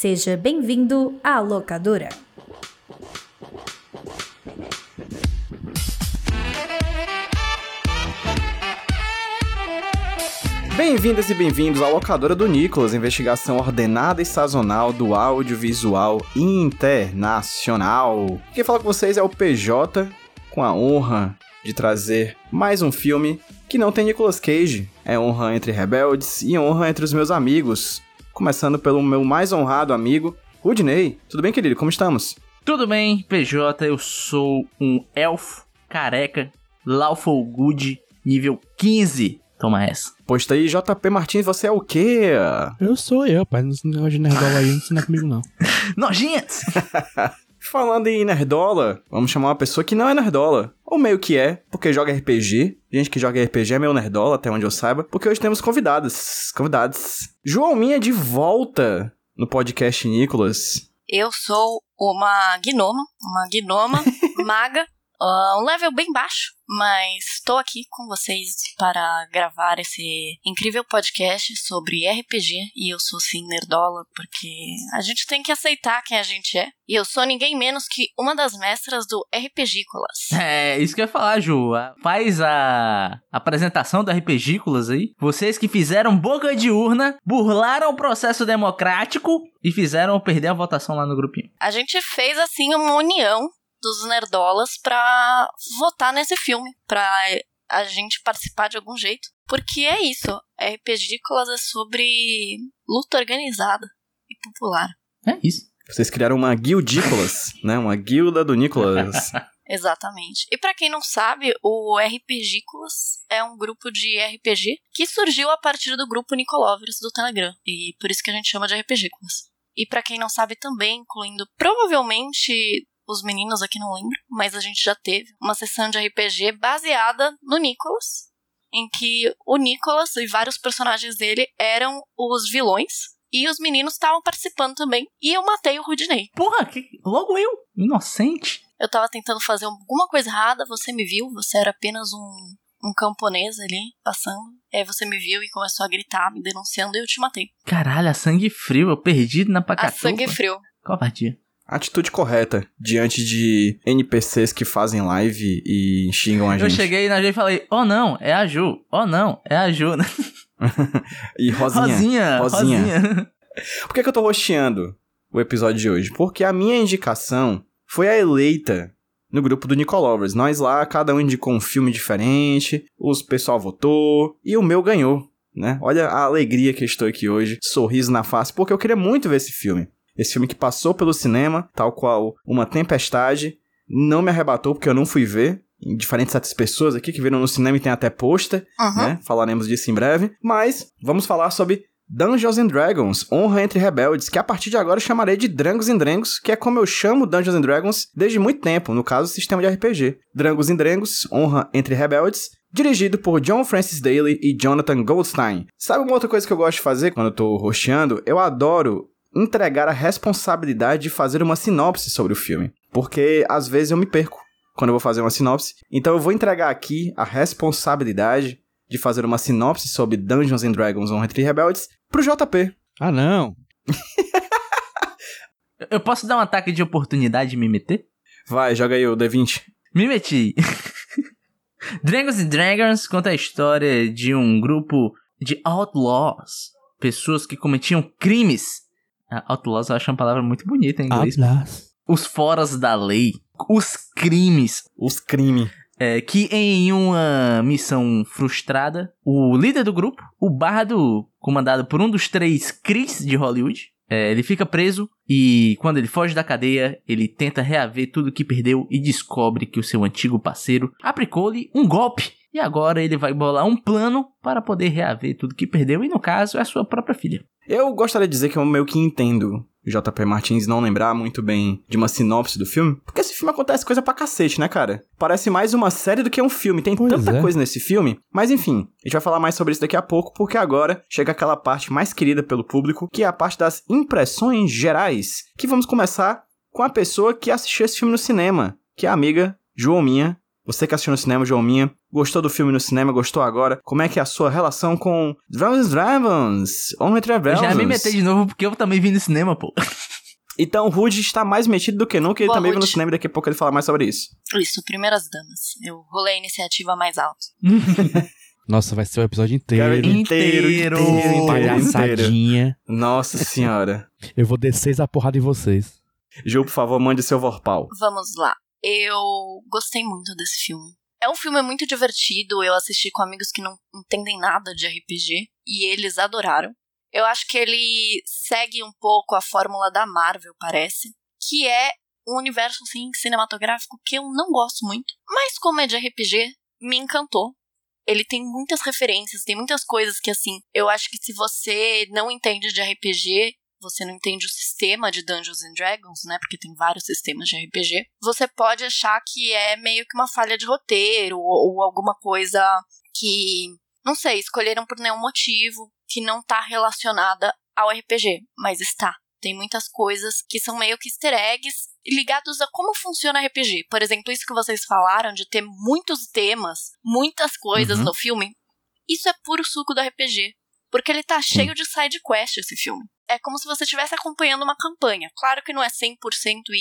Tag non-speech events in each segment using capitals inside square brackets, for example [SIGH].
Seja bem-vindo à locadora. Bem-vindas e bem-vindos à locadora do Nicolas, investigação ordenada e sazonal do audiovisual internacional. Quem fala com vocês é o PJ, com a honra de trazer mais um filme que não tem Nicolas Cage. É honra entre rebeldes e honra entre os meus amigos. Começando pelo meu mais honrado amigo, Rudney. Tudo bem, querido? Como estamos? Tudo bem, PJ, eu sou um elfo careca, Lawful Good, nível 15. Toma essa. Posto aí, JP Martins, você é o quê? Eu sou eu, pai. Não negócio de nerdola aí, não ensina comigo, não. Nojentos! Falando em nerdola, vamos chamar uma pessoa que não é nerdola. Ou meio que é, porque joga RPG. Gente que joga RPG é meio nerdola, até onde eu saiba. Porque hoje temos convidadas. Convidados. João Minha de volta no podcast Nicolas. Eu sou uma gnoma, uma gnoma [LAUGHS] maga, uh, um level bem baixo, mas estou aqui com vocês para gravar esse incrível podcast sobre RPG e eu sou sim nerdola porque a gente tem que aceitar quem a gente é. E eu sou ninguém menos que uma das mestras do RPGícolas. [LAUGHS] É, isso que eu ia falar, Ju. Faz a apresentação do RPGícolas aí. Vocês que fizeram boca de urna, burlaram o processo democrático e fizeram perder a votação lá no grupinho. A gente fez assim uma união dos nerdolas pra votar nesse filme, pra a gente participar de algum jeito. Porque é isso, RPGícolas é sobre luta organizada e popular. É isso. Vocês criaram uma guildícolas, [LAUGHS] né? Uma guilda do Nicolas. [LAUGHS] Exatamente. E pra quem não sabe, o RPGícolas é um grupo de RPG que surgiu a partir do grupo Nicolovers do Telegram. E por isso que a gente chama de RPGícolas. E pra quem não sabe também, incluindo provavelmente os meninos aqui não lembro, mas a gente já teve uma sessão de RPG baseada no Nicholas, em que o Nicholas e vários personagens dele eram os vilões. E os meninos estavam participando também. E eu matei o Rudney. Porra, que... logo eu, inocente. Eu tava tentando fazer alguma coisa errada, você me viu, você era apenas um, um camponês ali, passando. Aí você me viu e começou a gritar, me denunciando, e eu te matei. Caralho, a sangue frio, eu perdi na A pacatuba. sangue frio. Covardia. Atitude correta diante de NPCs que fazem live e xingam a Eu gente. cheguei na Ju e falei, oh não, é a Ju. Oh não, é a Ju. [LAUGHS] E Rosinha. Rosinha, Rosinha. Rosinha. [LAUGHS] Por que, que eu tô rosteando o episódio de hoje? Porque a minha indicação foi a eleita no grupo do Nicolovers. Nós lá, cada um indicou um filme diferente, os pessoal votou e o meu ganhou, né? Olha a alegria que eu estou aqui hoje, sorriso na face, porque eu queria muito ver esse filme. Esse filme que passou pelo cinema, tal qual Uma Tempestade, não me arrebatou porque eu não fui ver. Em diferentes outras pessoas aqui que viram no cinema e tem até pôster, Uhum. né? Falaremos disso em breve. Mas vamos falar sobre Dungeons and Dragons, Honra entre Rebeldes, que a partir de agora eu chamarei de Drangos and Drengos, que é como eu chamo Dungeons and Dragons desde muito tempo, no caso, sistema de RPG. Drangos and Drengos, Honra entre Rebeldes, dirigido por John Francis Daly e Jonathan Goldstein. Sabe uma outra coisa que eu gosto de fazer quando eu tô rosteando? Eu adoro entregar a responsabilidade de fazer uma sinopse sobre o filme, porque às vezes eu me perco quando eu vou fazer uma sinopse. Então eu vou entregar aqui a responsabilidade de fazer uma sinopse sobre Dungeons and Dragons Honra entre Rebeldes pro JP. Ah, não. [LAUGHS] Eu posso dar um ataque de oportunidade e me meter? Vai, joga aí o D20. Me meti. [LAUGHS] Dragons and Dragons conta a história de um grupo de outlaws. Pessoas que cometiam crimes. Ah, Outlaws eu acho uma palavra muito bonita em inglês. Atlas. Os foras da lei. Os crimes. Os crime. É, que em uma missão frustrada, o líder do grupo, o bardo, comandado por um dos três Chris de Hollywood, é, ele fica preso e quando ele foge da cadeia, ele tenta reaver tudo que perdeu e descobre que o seu antigo parceiro aplicou-lhe um golpe. E agora ele vai bolar um plano para poder reaver tudo que perdeu e no caso é a sua própria filha. Eu gostaria de dizer que eu meio que entendo o JP Martins não lembrar muito bem de uma sinopse do filme, porque esse filme acontece coisa pra cacete, né, cara? Parece mais uma série do que um filme, tem Pois tanta é. coisa nesse filme. Mas enfim, a gente vai falar mais sobre isso daqui a pouco, porque agora chega aquela parte mais querida pelo público, que é a parte das impressões gerais, que vamos começar com a pessoa que assistiu esse filme no cinema, que é a amiga João Minha. Você que assistiu no cinema, João Minha, Gostou do filme no cinema? Gostou agora? Como é que é a sua relação com Dragons Dragons? Eu Rebels? já me meter de novo porque eu também vi no cinema, pô. Então o Rude está mais metido do que nunca e ele Boa, também viu no Rude. cinema e daqui a pouco ele fala mais sobre isso. Isso, primeiras damas. Eu rolei a iniciativa mais alto. [LAUGHS] Nossa, vai ser o episódio inteiro. Cara, inteiro, Inteiro. inteiro, inteiro, inteiro. Palhaçadinha. Nossa senhora. Eu vou descer a porrada em vocês. Ju, por favor, mande seu vorpal. Vamos lá. Eu gostei muito desse filme. É um filme muito divertido. Eu assisti com amigos que não entendem nada de RPG e eles adoraram. Eu acho que ele segue um pouco a fórmula da Marvel, parece, que é um universo assim cinematográfico que eu não gosto muito, mas como é de RPG, me encantou. Ele tem muitas referências, tem muitas coisas que assim, eu acho que se você não entende de RPG, você não entende o sistema de Dungeons and Dragons, né? Porque tem vários sistemas de RPG. Você pode achar que é meio que uma falha de roteiro ou, ou alguma coisa que, não sei, escolheram por nenhum motivo que não tá relacionada ao RPG, mas está. Tem muitas coisas que são meio que easter eggs ligados a como funciona RPG. Por exemplo, isso que vocês falaram de ter muitos temas, muitas coisas Uhum. no filme. Isso é puro suco do RPG. Porque ele tá cheio de side quest esse filme. É como se você estivesse acompanhando uma campanha. Claro que não é 100%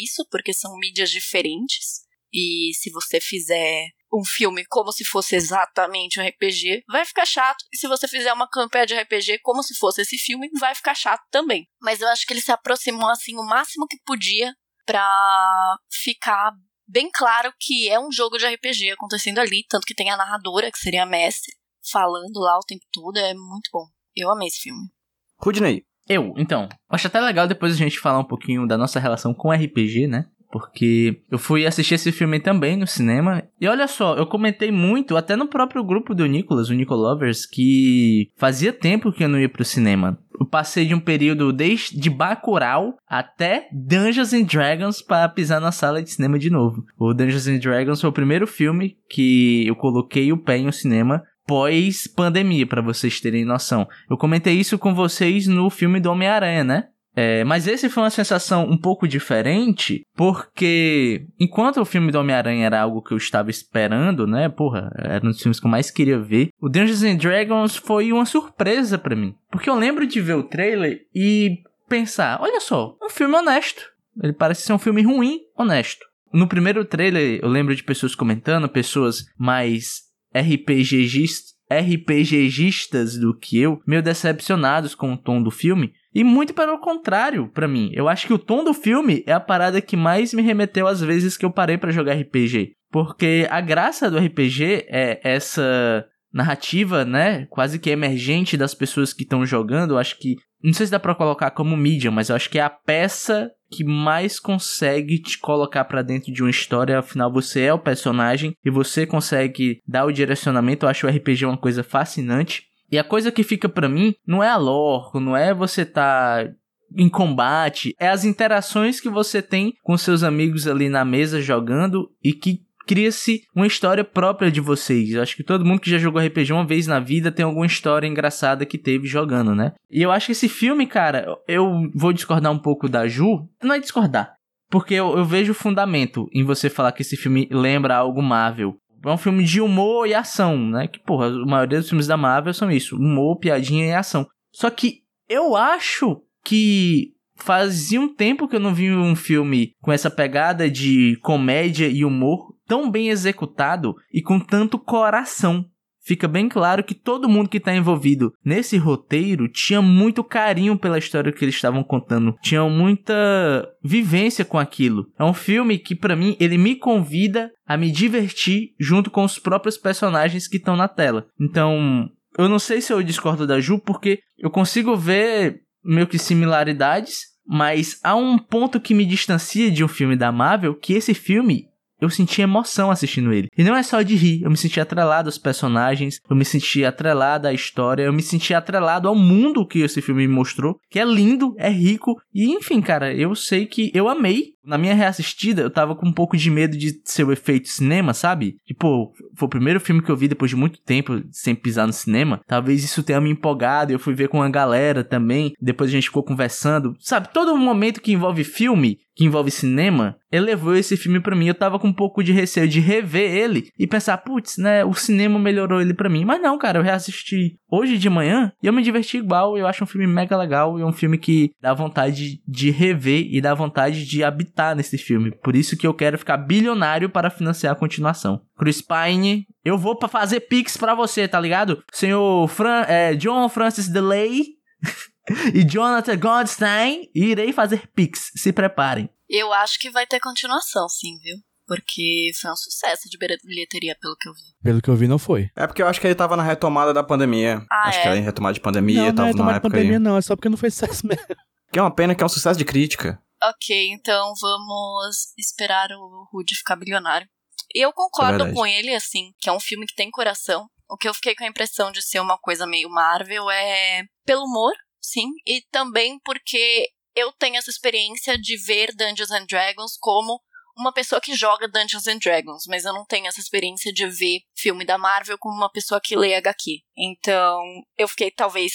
isso, porque são mídias diferentes. E se você fizer um filme como se fosse exatamente um RPG, vai ficar chato. E se você fizer uma campanha de RPG como se fosse esse filme, vai ficar chato também. Mas eu acho que ele se aproximou assim o máximo que podia pra ficar bem claro que é um jogo de RPG acontecendo ali, tanto que tem a narradora, que seria a mestre, falando lá o tempo todo, é muito bom. Eu amei esse filme. Rudney, Eu, então, acho até legal depois a gente falar um pouquinho da nossa relação com RPG, né? Porque eu fui assistir esse filme também no cinema. E olha só, eu comentei muito, até no próprio grupo do Nicolas, o Nicolovers, que fazia tempo que eu não ia pro cinema. Eu passei de um período desde Bacurau até Dungeons and Dragons para pisar na sala de cinema de novo. O Dungeons and Dragons foi o primeiro filme que eu coloquei o pé em um cinema pós-pandemia, pra vocês terem noção. Eu comentei isso com vocês no filme do Homem-Aranha, né? É, mas esse foi uma sensação um pouco diferente, porque enquanto o filme do Homem-Aranha era algo que eu estava esperando, né? Porra, era um dos filmes que eu mais queria ver. O Dungeons and Dragons foi uma surpresa pra mim. Porque eu lembro de ver o trailer e pensar: olha só, um filme honesto. Ele parece ser um filme ruim, honesto. No primeiro trailer, eu lembro de pessoas comentando, pessoas mais RPGistas, RPGistas do que eu, meio decepcionados com o tom do filme. E muito pelo contrário, pra mim. Eu acho que o tom do filme é a parada que mais me remeteu às vezes que eu parei pra jogar RPG. Porque a graça do RPG é essa narrativa, né, quase que emergente das pessoas que estão jogando. Eu acho que não sei se dá pra colocar como mídia, mas eu acho que é a peça que mais consegue te colocar pra dentro de uma história. Afinal, você é o personagem e você consegue dar o direcionamento. Eu acho o RPG uma coisa fascinante. E a coisa que fica pra mim não é a lore, não é você tá em combate, é as interações que você tem com seus amigos ali na mesa jogando e que cria-se uma história própria de vocês. Eu acho que todo mundo que já jogou RPG uma vez na vida tem alguma história engraçada que teve jogando, né? E eu acho que esse filme, cara, eu vou discordar um pouco da Ju. Não é discordar. Porque eu, eu vejo fundamento em você falar que esse filme lembra algo Marvel. É um filme de humor e ação, né? Que, porra, a maioria dos filmes da Marvel são isso: humor, piadinha e ação. Só que eu acho que fazia um tempo que eu não vi um filme com essa pegada de comédia e humor tão bem executado e com tanto coração. Fica bem claro que todo mundo que está envolvido nesse roteiro tinha muito carinho pela história que eles estavam contando, tinha muita vivência com aquilo. É um filme que para mim ele me convida a me divertir junto com os próprios personagens que estão na tela. Então, eu não sei se eu discordo da Ju porque eu consigo ver meio que similaridades, mas há um ponto que me distancia de um filme da Marvel, que esse filme eu senti emoção assistindo ele. E não é só de rir, eu me senti atrelado aos personagens, eu me senti atrelado à história, eu me senti atrelado ao mundo que esse filme me mostrou, que é lindo, é rico, e enfim, cara, eu sei que eu amei Na minha reassistida, eu tava com um pouco de medo de ser o efeito cinema, sabe? Tipo, foi o primeiro filme que eu vi depois de muito tempo sem pisar no cinema. Talvez isso tenha me empolgado. Eu fui ver com a galera também. Depois a gente ficou conversando. Sabe, todo momento que envolve filme, que envolve cinema, elevou esse filme pra mim. Eu tava com um pouco de receio de rever ele e pensar, putz, né, o cinema melhorou ele pra mim. Mas não, cara, eu reassisti hoje de manhã e eu me diverti igual. Eu acho um filme mega legal e um filme que dá vontade de rever e dá vontade de habitar nesse filme. Por isso que eu quero ficar bilionário para financiar a continuação. Chris Pine, eu vou pra fazer pix pra você, tá ligado? Senhor Fran é, John Francis DeLay [LAUGHS] e Jonathan Goldstein, irei fazer pix. Se preparem. Eu acho que vai ter continuação, sim, viu? Porque foi um sucesso de bilheteria, pelo que eu vi. Pelo que eu vi, não foi. É porque eu acho que ele tava na retomada da pandemia. Ah, acho é? que era em retomada de pandemia, não, não tava é numa tomar de pandemia, aí. não. É só porque não foi [LAUGHS] sucesso mesmo. Que é uma pena que é um sucesso de crítica. Ok, então vamos esperar o Rudy ficar bilionário. Eu concordo verdade. com ele, assim, que é um filme que tem coração. O que eu fiquei com a impressão de ser uma coisa meio Marvel é pelo humor, sim, e também porque eu tenho essa experiência de ver Dungeons and Dragons como uma pessoa que joga Dungeons and Dragons, mas eu não tenho essa experiência de ver filme da Marvel como uma pessoa que lê HQ. Então, eu fiquei talvez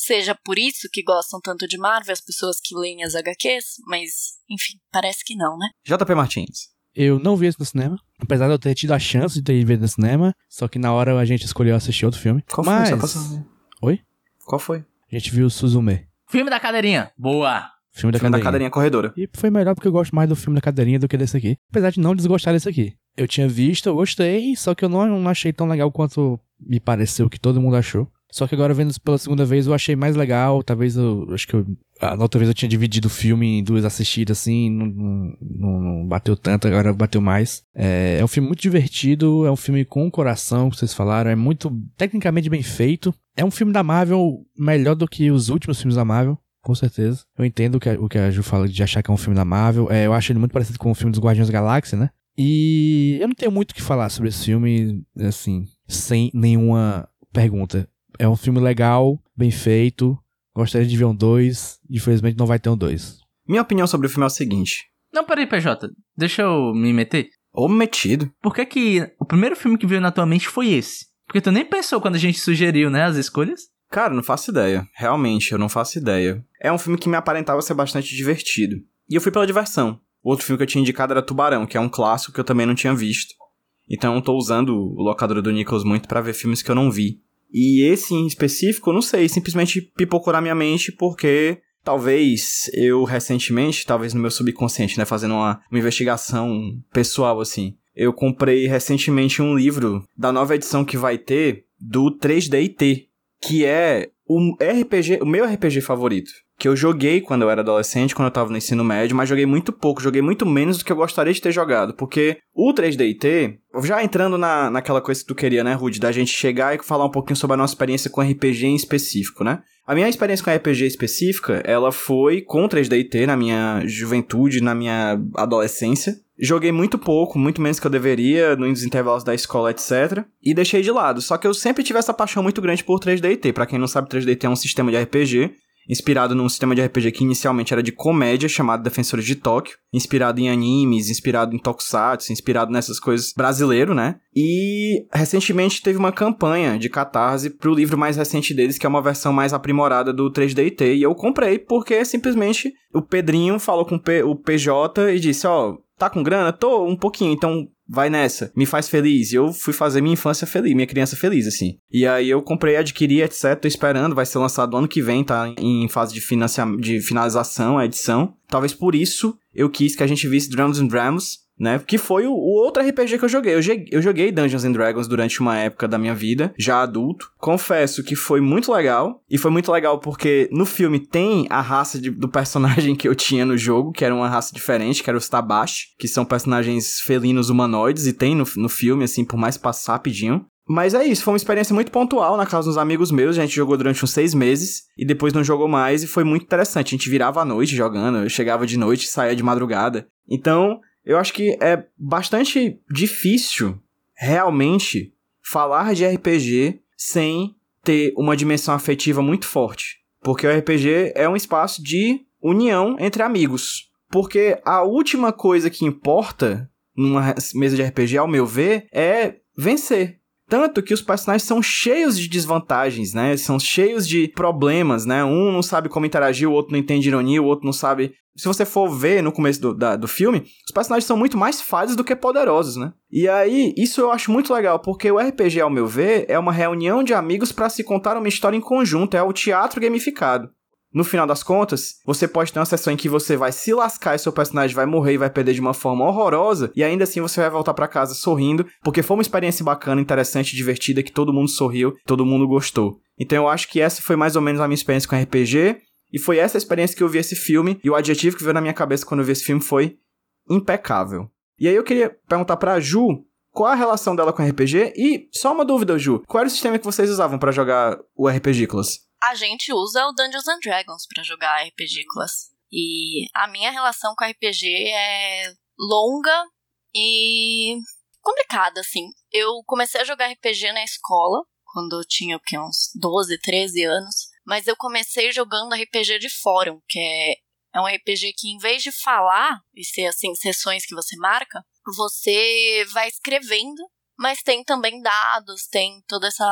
seja por isso que gostam tanto de Marvel as pessoas que leem as HQs, mas enfim, parece que não, né? JP Martins. Eu não vi esse no cinema. Apesar de eu ter tido a chance de ter ido ver no cinema. Só que na hora a gente escolheu assistir outro filme. Qual foi? Mas saber. Oi? Qual foi? a gente viu Suzume. Filme da cadeirinha. Boa. Filme da Filme da cadeirinha. cadeirinha corredora. E foi melhor porque eu gosto mais do filme da cadeirinha do que desse aqui. Apesar de não desgostar desse aqui. Eu tinha visto, eu gostei, só que eu não, não achei tão legal quanto me pareceu que todo mundo achou. Só que agora vendo pela segunda vez eu achei mais legal. Talvez eu. Acho que eu. A na outra vez eu tinha dividido o filme em duas assistidas assim, não, não, não- bateu tanto, agora bateu mais. É, é um filme muito divertido, é um filme com coração, que vocês falaram, é muito tecnicamente bem feito. É um filme da Marvel melhor do que os últimos filmes da Marvel. Com certeza. Eu entendo o que a, o que a Ju fala de achar que é um filme da Marvel. É, eu acho ele muito parecido com o filme dos Guardiões da Galáxia, né? E eu não tenho muito o que falar sobre esse filme, assim, sem nenhuma pergunta. É um filme legal, bem feito. Gostaria de ver um 2. Infelizmente não vai ter um 2. Minha opinião sobre o filme é o seguinte. Não, peraí, PJ. Deixa eu me meter. Ô metido. Por que que o primeiro filme que veio na tua mente foi esse? Porque tu nem pensou quando a gente sugeriu, né, as escolhas? Cara, não faço ideia. Realmente, eu não faço ideia. É um filme que me aparentava ser bastante divertido. E eu fui pela diversão. O outro filme que eu tinha indicado era Tubarão, que é um clássico que eu também não tinha visto. Então eu tô usando o locador do Nichols muito pra ver filmes que eu não vi. E esse em específico, não sei, simplesmente pipocou na minha mente porque talvez eu recentemente, talvez no meu subconsciente, né, fazendo uma, uma investigação pessoal assim, eu comprei recentemente um livro da nova edição que vai ter do 3DT, que é o RPG, o meu RPG favorito. Que eu joguei quando eu era adolescente, quando eu tava no ensino médio, mas joguei muito pouco, joguei muito menos do que eu gostaria de ter jogado. Porque o 3DT, já entrando na, naquela coisa que tu queria, né, Rude, da gente chegar e falar um pouquinho sobre a nossa experiência com RPG em específico, né? A minha experiência com RPG específica, ela foi com 3DT na minha juventude, na minha adolescência. Joguei muito pouco, muito menos que eu deveria, nos intervalos da escola, etc. E deixei de lado. Só que eu sempre tive essa paixão muito grande por 3DT. Pra quem não sabe, 3DT é um sistema de RPG inspirado num sistema de RPG que inicialmente era de comédia, chamado Defensores de Tóquio, inspirado em animes, inspirado em tokusatsu, inspirado nessas coisas brasileiro, né? E recentemente teve uma campanha de catarse pro livro mais recente deles, que é uma versão mais aprimorada do 3DT, e eu comprei porque simplesmente o Pedrinho falou com o PJ e disse, ó, tá com grana? Tô, um pouquinho, então vai nessa, me faz feliz. Eu fui fazer minha infância feliz, minha criança feliz, assim. E aí eu comprei, adquiri, etc. Tô esperando, vai ser lançado ano que vem, tá em fase de, financia de finalização a edição. Talvez por isso eu quis que a gente visse Drums and Drums, né? Que foi o, o outro RPG que eu joguei. eu joguei. Eu joguei Dungeons and Dragons durante uma época da minha vida, já adulto. Confesso que foi muito legal. E foi muito legal porque no filme tem a raça de- do personagem que eu tinha no jogo, que era uma raça diferente, que era os Tabashi, que são personagens felinos humanoides, e tem no, no filme, assim, por mais passar rapidinho. Mas é isso, foi uma experiência muito pontual na casa dos amigos meus. A gente jogou durante uns seis meses e depois não jogou mais e foi muito interessante. A gente virava à noite jogando, eu chegava de noite e saía de madrugada. Então, eu acho que é bastante difícil realmente falar de RPG sem ter uma dimensão afetiva muito forte. Porque o RPG é um espaço de união entre amigos. porque a última coisa que importa numa mesa de RPG, ao meu ver, é vencer. Tanto que os personagens são cheios de desvantagens, né? São cheios de problemas, né? Um não sabe como interagir, o outro não entende ironia, o outro não sabe. Se você for ver no começo do, da, do filme, os personagens são muito mais falhos do que poderosos, né? E aí, isso eu acho muito legal, porque o RPG, ao meu ver, é uma reunião de amigos para se contar uma história em conjunto, é o teatro gamificado. No final das contas, você pode ter uma sessão em que você vai se lascar e seu personagem vai morrer e vai perder de uma forma horrorosa, e ainda assim você vai voltar para casa sorrindo, porque foi uma experiência bacana, interessante, divertida, que todo mundo sorriu, todo mundo gostou. Então eu acho que essa foi mais ou menos a minha experiência com RPG, e foi essa experiência que eu vi esse filme, e o adjetivo que veio na minha cabeça quando eu vi esse filme foi impecável. E aí eu queria perguntar pra Ju qual a relação dela com RPG, e só uma dúvida, Ju, qual era o sistema que vocês usavam para jogar o RPG Class? A gente usa o Dungeons and Dragons para jogar RPG Class. E a minha relação com RPG é longa e complicada, assim. Eu comecei a jogar RPG na escola, quando eu tinha o quê, uns 12, 13 anos. Mas eu comecei jogando RPG de fórum, que é, é um RPG que, em vez de falar e ser assim, sessões que você marca, você vai escrevendo, mas tem também dados, tem toda essa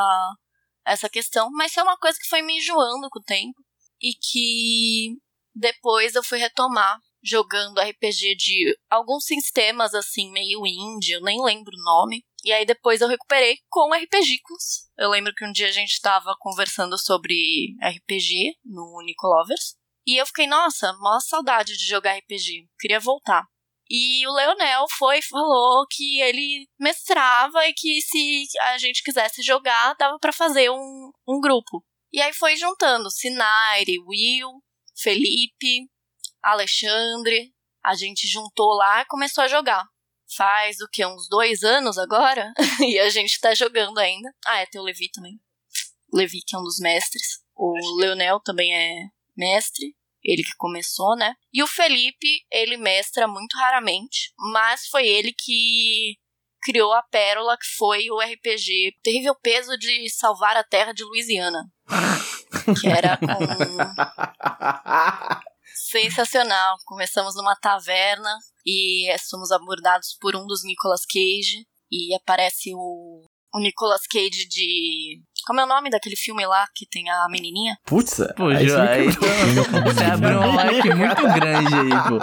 essa questão, mas é uma coisa que foi me enjoando com o tempo e que depois eu fui retomar jogando RPG de alguns sistemas assim meio indie, eu nem lembro o nome. E aí depois eu recuperei com RPGicos. Eu lembro que um dia a gente estava conversando sobre RPG no Nicolovers. E eu fiquei, nossa, mó saudade de jogar RPG. Queria voltar. E o Leonel foi e falou que ele mestrava e que se a gente quisesse jogar, dava para fazer um, um grupo. E aí foi juntando Sinaire, Will, Felipe, Alexandre. A gente juntou lá e começou a jogar. Faz o que? Uns dois anos agora? [LAUGHS] e a gente tá jogando ainda. Ah, é, tem o Levi também. Levi, que é um dos mestres. O Leonel também é mestre ele que começou, né? E o Felipe, ele mestra muito raramente, mas foi ele que criou a pérola que foi o RPG Terrível Peso de Salvar a Terra de Louisiana. que era com... [LAUGHS] sensacional. Começamos numa taverna e somos abordados por um dos Nicolas Cage e aparece o o Nicolas Cage de. Como é o nome daquele filme lá que tem a menininha? Putz, Pô, aí aí, [LAUGHS] você abriu um like muito grande aí, pô.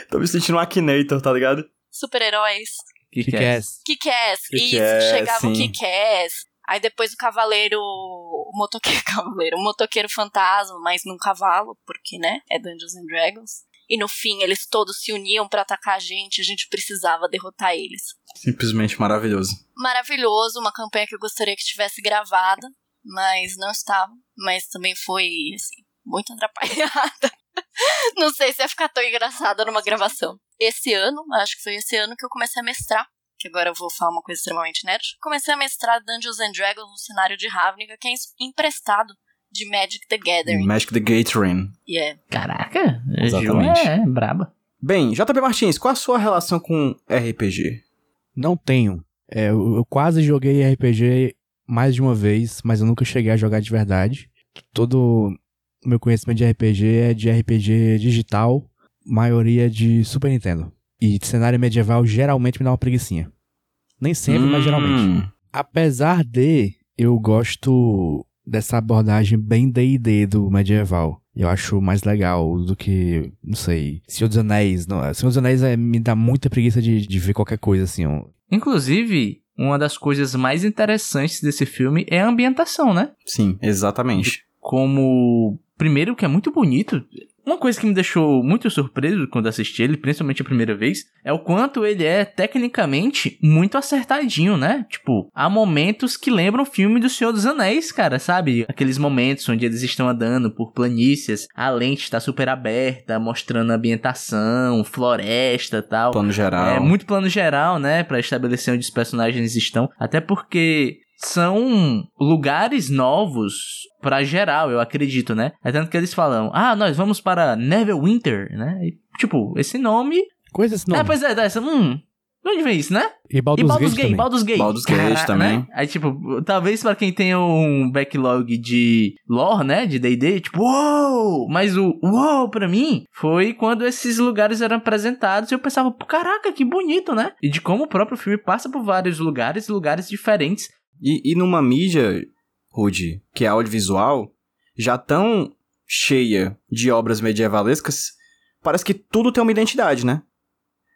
[LAUGHS] Tô me sentindo um Akinator, tá ligado? Super-heróis. Que que é? Kick-Ass. Isso, chegava o Kick-Ass. Aí depois o cavaleiro. O motoqueiro. [LAUGHS] Cavaleiro. O motoqueiro fantasma, mas num cavalo, porque, né? É Dungeons and Dragons. E no fim, eles todos se uniam para atacar a gente, a gente precisava derrotar eles. Simplesmente maravilhoso. Maravilhoso, uma campanha que eu gostaria que tivesse gravada, mas não estava. Mas também foi, assim, muito atrapalhada. [LAUGHS] não sei se ia ficar tão engraçada numa gravação. Esse ano, acho que foi esse ano que eu comecei a mestrar. Que agora eu vou falar uma coisa extremamente nerd. Comecei a mestrar Dungeons and Dragons no cenário de Ravnica, que é emprestado de Magic the Gathering. Magic the Gathering. Yeah. Caraca, Exatamente. Ju é braba. Bem, JP Martins, qual a sua relação com RPG? Não tenho. É, eu, eu quase joguei RPG mais de uma vez, mas eu nunca cheguei a jogar de verdade. Todo o meu conhecimento de RPG é de RPG digital, maioria de Super Nintendo. E cenário medieval geralmente me dá uma preguiçinha. Nem sempre, mas Hum. geralmente. Apesar de eu gosto dessa abordagem bem D&D do medieval. Eu acho mais legal do que, não sei, Senhor dos Anéis. Não, Senhor dos Anéis é, me dá muita preguiça de, de ver qualquer coisa assim. ó. Inclusive, uma das coisas mais interessantes desse filme é a ambientação, né? Sim, exatamente. Como. Primeiro, que é muito bonito. Uma coisa que me deixou muito surpreso quando assisti ele, principalmente a primeira vez, é o quanto ele é tecnicamente muito acertadinho, né? Tipo, há momentos que lembram o filme do Senhor dos Anéis, cara, sabe? Aqueles momentos onde eles estão andando por planícies, a lente está super aberta, mostrando a ambientação, floresta e tal. Plano geral. É muito plano geral, né, Pra estabelecer onde os personagens estão, até porque são lugares novos pra geral, eu acredito, né? É tanto que eles falam: "Ah, nós vamos para Neverwinter", né? E, tipo, esse nome, Coisa esse nome. é, pois é, dessa, hum, De onde vem isso, né? E E Baldur's, Baldur's Gate Gate, também. Baldur's Gate. Baldur's Gate Cara, também. né? Aí, tipo, talvez pra quem tenha um backlog de lore, né? De D&D, tipo, uou! Mas o uou pra mim foi quando esses lugares eram apresentados e eu pensava, caraca, que bonito, né? E de como o próprio filme passa por vários lugares, lugares diferentes. E, e numa mídia, Rude, que é audiovisual, já tão cheia de obras medievalescas, parece que tudo tem uma identidade, né?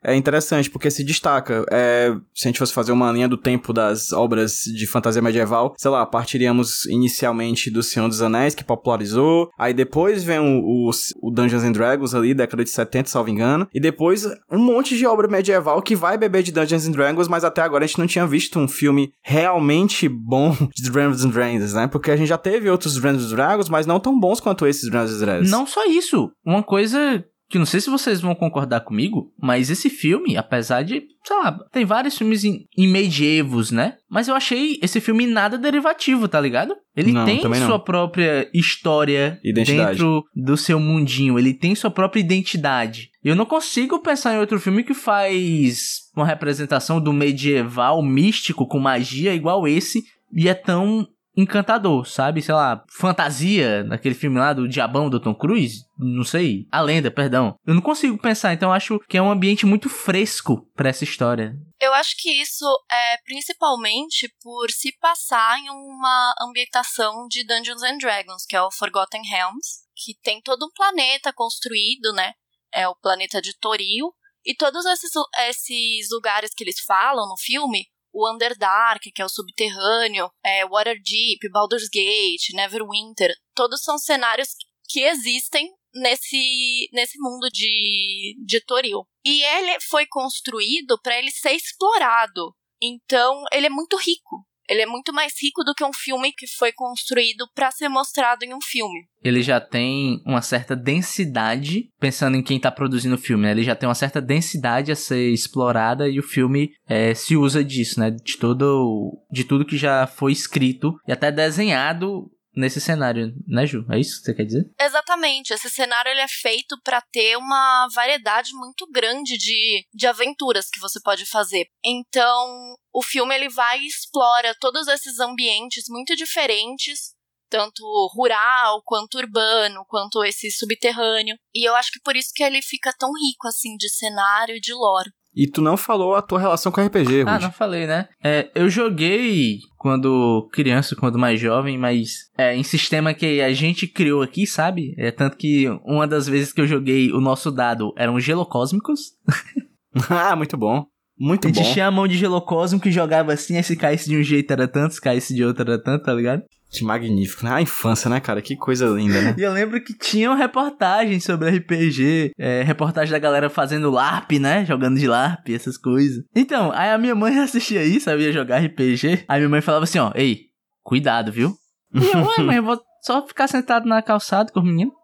É interessante, porque se destaca. É, se a gente fosse fazer uma linha do tempo das obras de fantasia medieval, sei lá, partiríamos inicialmente do Senhor dos Anéis, que popularizou. Aí depois vem o, o, o Dungeons and Dragons ali, década de 70, salvo engano. E depois um monte de obra medieval que vai beber de Dungeons and Dragons, mas até agora a gente não tinha visto um filme realmente bom [LAUGHS] de Dungeons and Dragons, né? Porque a gente já teve outros Dungeons and Dragons, mas não tão bons quanto esses Dungeons and Dragons. Não só isso, uma coisa que não sei se vocês vão concordar comigo, mas esse filme, apesar de, sei lá, tem vários filmes em, medievos, né? Mas eu achei esse filme nada derivativo, tá ligado? Ele Não, tem também não. sua própria história Identidade. dentro do seu mundinho, ele tem sua própria identidade. Eu não consigo pensar em outro filme que faz uma representação do medieval místico com magia igual esse e é tão encantador, sabe? Sei lá, fantasia, naquele filme lá do Diabão do Tom Cruise, não sei, a lenda, perdão. Eu não consigo pensar, então acho que é um ambiente muito fresco pra essa história. Eu acho que isso é principalmente por se passar em uma ambientação de Dungeons and Dragons, que é o Forgotten Realms, que tem todo um planeta construído, né? É o planeta de Toril. E todos esses, esses lugares que eles falam no filme, o Underdark, que é o subterrâneo, é, Waterdeep, Baldur's Gate, Neverwinter, todos são cenários que existem nesse, nesse mundo de, de Toril. E ele foi construído para ele ser explorado. Então, ele é muito rico. Ele é muito mais rico do que um filme que foi construído para ser mostrado em um filme. Ele já tem uma certa densidade, pensando em quem tá produzindo o filme, né? Ele já tem uma certa densidade a ser explorada e o filme é, se usa disso, né? De todo, de tudo que já foi escrito e até desenhado nesse cenário, né, Ju? É isso que você quer dizer? Exatamente. Esse cenário ele é feito para ter uma variedade muito grande de, de aventuras que você pode fazer. Então, o filme ele vai e explora todos esses ambientes muito diferentes, tanto rural, quanto urbano, quanto esse subterrâneo. E eu acho que por isso que ele fica tão rico assim de cenário e de lore. E tu não falou a tua relação com RPG, Rude. Ah, não falei, né? É, eu joguei quando criança, quando mais jovem, mas é, em sistema que a gente criou aqui, sabe? É tanto que uma das vezes que eu joguei o nosso dado eram gelocósmicos. [LAUGHS] ah, muito bom. Muito a gente bom. tinha a mão de gelocósmico que jogava assim, aí se caísse de um jeito era tanto, se caísse de outro era tanto, tá ligado? Que magnífico, né? A infância, né, cara? Que coisa linda, né? [LAUGHS] E eu lembro que tinham reportagens sobre RPG, é, reportagem da galera fazendo LARP, né? Jogando de LARP, essas coisas. Então, aí a minha mãe [LAUGHS] assistia isso, sabia jogar RPG. Aí minha mãe falava assim, ó, ei, cuidado, viu? E eu, ué, mãe, eu vou só ficar sentado na calçada com os meninos,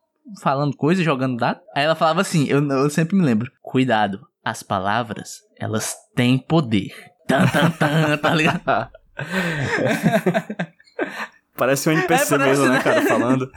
falando coisa, jogando dado. Aí ela falava assim, eu, eu sempre me lembro, cuidado, as palavras, elas têm poder. Tan, tan, tan, tá ligado? [LAUGHS] Parece um NPC É, parece, mesmo, né, né? cara, falando.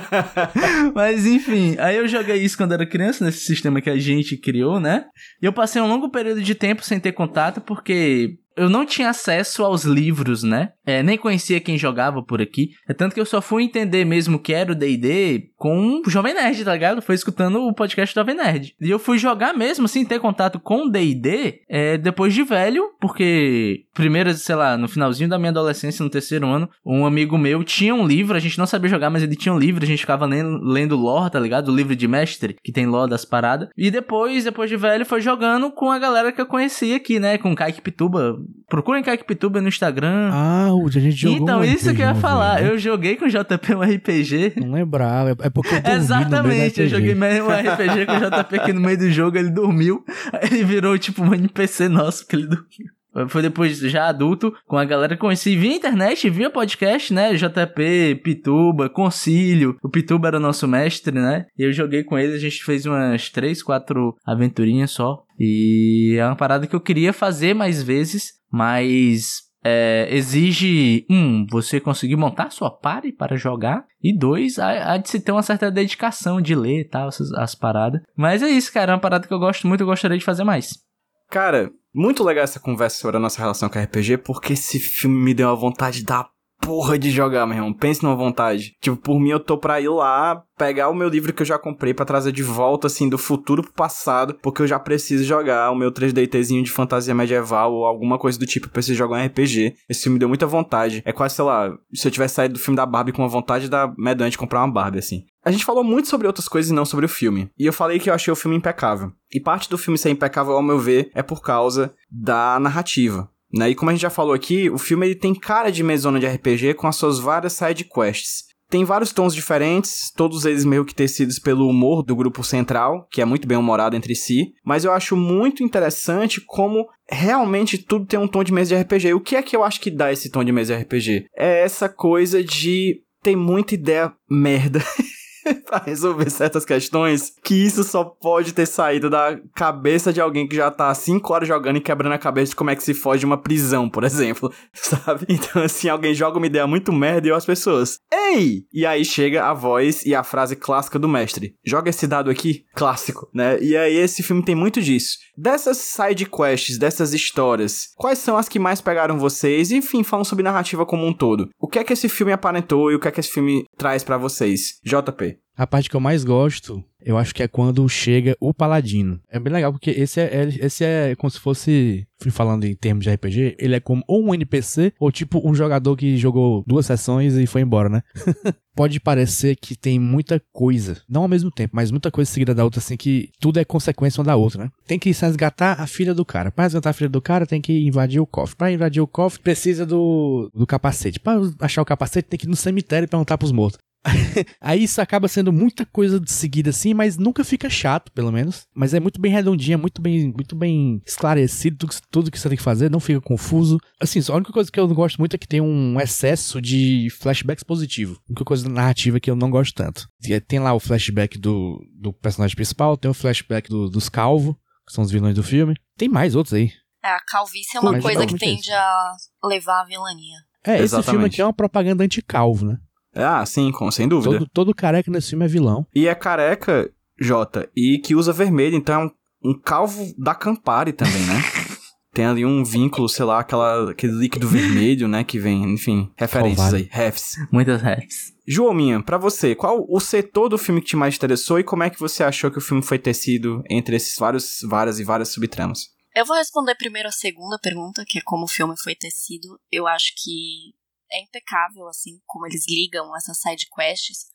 [LAUGHS] Mas enfim, aí eu joguei isso quando era criança, nesse sistema que a gente criou, né? E eu passei um longo período de tempo sem ter contato, porque eu não tinha acesso aos livros, né? É, nem conhecia quem jogava por aqui. É tanto que eu só fui entender mesmo que era o D&D com o Jovem Nerd, tá ligado? Foi escutando o podcast do Jovem Nerd. E eu fui jogar mesmo, assim, ter contato com o D&D é, depois de velho, porque primeiro, sei lá, no finalzinho da minha adolescência, no terceiro ano, um amigo meu tinha um livro, a gente não sabia jogar, mas ele tinha um livro, a gente ficava lendo, lendo lore, tá ligado? O livro de mestre, que tem lore das paradas. E depois, depois de velho, foi jogando com a galera que eu conhecia aqui, né? Com o Kaique Pituba. Procurem Kaique Pituba no Instagram. Ah, a gente jogou então, um isso que eu ia falar. vez, né? Eu joguei com o JP um RPG. Não lembrava, é porque eu Exatamente, eu joguei mais um RPG com o JP aqui no meio do jogo, ele dormiu. [LAUGHS] Aí ele virou tipo um NPC nosso, porque ele dormiu. Foi depois, já adulto, com a galera que conheci via internet, via podcast, né? JP, Pituba, Concílio. O Pituba era o nosso mestre, né? E eu joguei com ele, a gente fez umas três, quatro aventurinhas só. E é uma parada que eu queria fazer mais vezes, mas é, exige, um, você conseguir montar sua party para jogar, e dois, há, de se ter uma certa dedicação de ler e tal, essas, as paradas. Mas é isso, cara, é uma parada que eu gosto muito, eu gostaria de fazer mais. Cara, muito legal essa conversa sobre a nossa relação com RPG, porque esse filme me deu uma vontade da porra de jogar, meu irmão. Pense numa vontade. Tipo, por mim eu tô pra ir lá pegar o meu livro que eu já comprei para trazer de volta, assim, do futuro pro passado, porque eu já preciso jogar o meu 3DTzinho de fantasia medieval ou alguma coisa do tipo, eu preciso jogar um RPG. Esse filme deu muita vontade. É quase, sei lá, se eu tivesse saído do filme da Barbie com uma vontade da medonha de comprar uma Barbie, assim. A gente falou muito sobre outras coisas e não sobre o filme. E eu falei que eu achei o filme impecável. E parte do filme ser impecável, ao meu ver, é por causa da narrativa. Né? E como a gente já falou aqui, o filme ele tem cara de mesona de RPG com as suas várias side quests. Tem vários tons diferentes, todos eles meio que tecidos pelo humor do grupo central, que é muito bem humorado entre si, mas eu acho muito interessante como realmente tudo tem um tom de mesa de RPG. O que é que eu acho que dá esse tom de mesa de RPG? É essa coisa de ter muita ideia merda [LAUGHS] [LAUGHS] pra resolver certas questões, que isso só pode ter saído da cabeça de alguém que já tá 5 horas jogando e quebrando a cabeça de como é que se foge de uma prisão, por exemplo, [LAUGHS] sabe? Então, assim, alguém joga uma ideia muito merda e as pessoas, ei! E aí chega a voz e a frase clássica do mestre: joga esse dado aqui, clássico, né? E aí esse filme tem muito disso. Dessas side quests, dessas histórias, quais são as que mais pegaram vocês? Enfim, falam sobre narrativa como um todo. O que é que esse filme aparentou e o que é que esse filme traz para vocês? JP. A parte que eu mais gosto, eu acho que é quando chega o Paladino. É bem legal, porque esse é, é- esse é como se fosse, falando em termos de RPG, ele é como ou um NPC, ou tipo um jogador que jogou duas sessões e foi embora, né? [LAUGHS] Pode parecer que tem muita coisa, não ao mesmo tempo, mas muita coisa seguida da outra, assim, que tudo é consequência uma da outra, né? Tem que resgatar a filha do cara. Pra resgatar a filha do cara, tem que invadir o cofre. Pra invadir o cofre, precisa do, do capacete. Pra achar o capacete, tem que ir no cemitério e perguntar pros mortos. [LAUGHS] Aí isso acaba sendo muita coisa de seguida assim, mas nunca fica chato, pelo menos. Mas é muito bem redondinha, muito bem, muito bem esclarecido tudo, que- tudo que você tem que fazer, não fica confuso. Assim, só a única coisa que eu não gosto muito é que tem um excesso de flashbacks positivo. A única coisa narrativa que eu não gosto tanto. Tem lá o flashback do, do personagem principal, tem o flashback do- dos calvos, que são os vilões do filme. Tem mais outros aí. É, a calvície é uma Mas coisa que é tende a levar à vilania. É, esse Exatamente. filme aqui é uma propaganda anti-calvo, né? Ah, sim, com, sem dúvida. Todo, todo careca nesse filme é vilão. E é careca, Jota, e que usa vermelho, então é um, um calvo da Campari também, né? [LAUGHS] Tem ali um vínculo, sei lá, aquela, aquele líquido vermelho, né, que vem, enfim, referências Calvário. aí, refs. Muitas raps. João Minha, pra você, qual o setor do filme que te mais interessou e como é que você achou que o filme foi tecido entre esses vários, várias e várias subtramas? Eu vou responder primeiro a segunda pergunta, que é como o filme foi tecido. Eu acho que é impecável, assim, como eles ligam essas side quests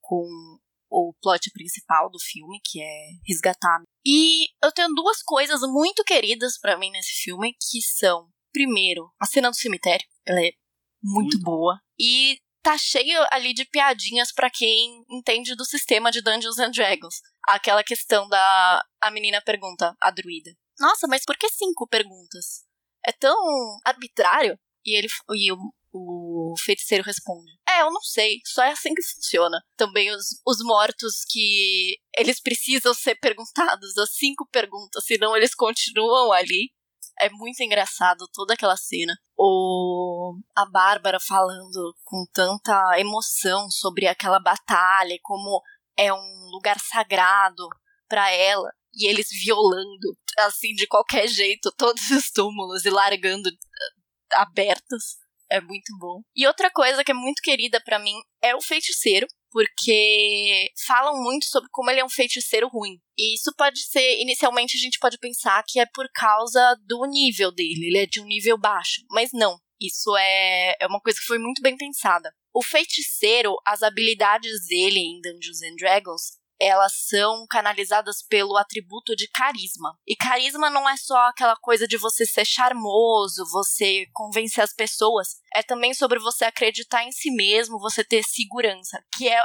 com o plot principal do filme, que é resgatar. E eu tenho duas coisas muito queridas pra mim nesse filme, que são, primeiro, a cena do cemitério. Ela é muito boa. E tá cheio ali de piadinhas pra quem entende do sistema de Dungeons and Dragons. Aquela questão da a menina pergunta a druida. Nossa, mas por que cinco perguntas? É tão arbitrário? E ele e o, o feiticeiro responde: É, eu não sei, só é assim que funciona. Também os, os mortos que eles precisam ser perguntados as cinco perguntas, senão eles continuam ali. É muito engraçado toda aquela cena. O a Bárbara falando com tanta emoção sobre aquela batalha, como é um lugar sagrado pra ela e eles violando assim de qualquer jeito todos os túmulos e largando eh, abertos. É muito bom. E outra coisa que é muito querida pra mim é o feiticeiro, porque falam muito sobre como ele é um feiticeiro ruim. E isso pode ser, inicialmente a gente pode pensar que é por causa do nível dele, ele é de um nível baixo, mas não. Isso é, é uma coisa que foi muito bem pensada. O feiticeiro, as habilidades dele em Dungeons and Dragons elas são canalizadas pelo atributo de carisma. E carisma não é só aquela coisa de você ser charmoso, você convencer as pessoas. É também sobre você acreditar em si mesmo, você ter segurança, que é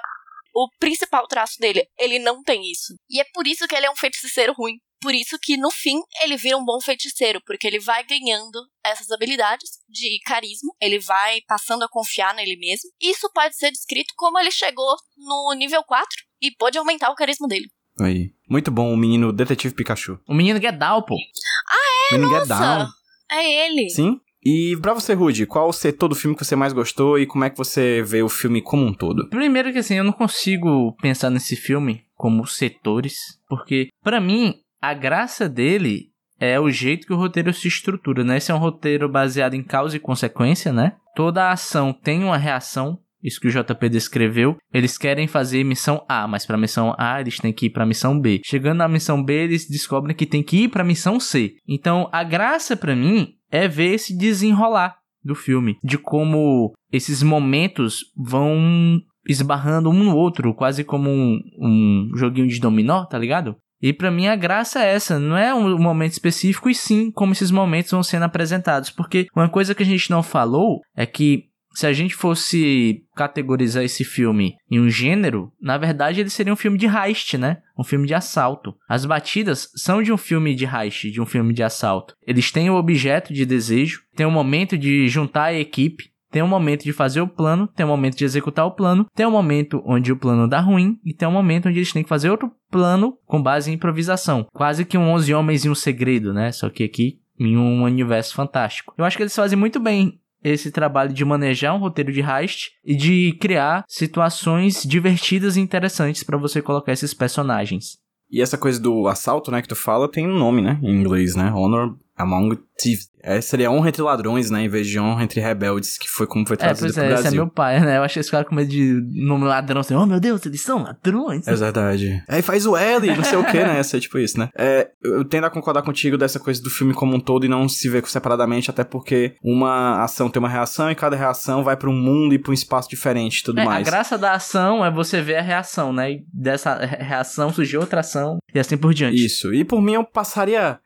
o principal traço dele. Ele não tem isso. E é por isso que ele é um feiticeiro ruim. Por isso que no fim ele vira um bom feiticeiro, porque ele vai ganhando essas habilidades de carisma, ele vai passando a confiar nele mesmo. Isso pode ser descrito como ele chegou no nível 4 e pôde aumentar o carisma dele. Aí. Muito bom, o menino Detetive Pikachu. O menino Gedal, pô. menino Get Nossa, Down. é ele. Sim? E pra você, Rudy, qual o setor do filme que você mais gostou e como é que você vê o filme como um todo? Primeiro que assim, eu não consigo pensar nesse filme como setores, porque pra mim a graça dele é o jeito que o roteiro se estrutura, né? Esse é um roteiro baseado em causa e consequência, né? Toda ação tem uma reação, isso que o JP descreveu. Eles querem fazer missão A, mas para missão A eles têm que ir para missão B. Chegando na missão B, eles descobrem que tem que ir para missão C. Então, a graça para mim é ver esse desenrolar do filme, de como esses momentos vão esbarrando um no outro, quase como um, um joguinho de dominó, tá ligado? E para mim a graça é essa, não é um momento específico, e sim como esses momentos vão sendo apresentados. Porque uma coisa que a gente não falou é que se a gente fosse categorizar esse filme em um gênero, na verdade ele seria um filme de heist, né? Um filme de assalto. As batidas são de um filme de heist, de um filme de assalto. Eles têm o objeto de desejo, tem o momento de juntar a equipe, tem um momento de fazer o plano, tem um momento de executar o plano, tem um momento onde o plano dá ruim e tem um momento onde eles têm que fazer outro plano com base em improvisação. Quase que um 11 homens e um segredo, né? Só que aqui em um universo fantástico. Eu acho que eles fazem muito bem esse trabalho de manejar um roteiro de heist e de criar situações divertidas e interessantes para você colocar esses personagens. E essa coisa do assalto, né, que tu fala, tem um nome, né, em inglês, né? Honor Among Thieves. É, seria honra entre ladrões, né? Em vez de honra entre rebeldes, que foi como foi É, traduzido pois pro é, esse é Brasil. meu pai, né? Eu achei esse cara com medo de nome ladrão assim, oh meu Deus, eles são ladrões. É verdade. Aí faz o L, não sei o que, né? Essa é tipo isso, né? É, eu tendo a concordar contigo dessa coisa do filme como um todo e não se ver separadamente, até porque uma ação tem uma reação e cada reação vai pra um mundo e pra um espaço diferente e tudo É, a mais. graça da ação é você ver a reação, né? E dessa re- reação surgiu outra ação e assim por diante. Isso. E por mim eu passaria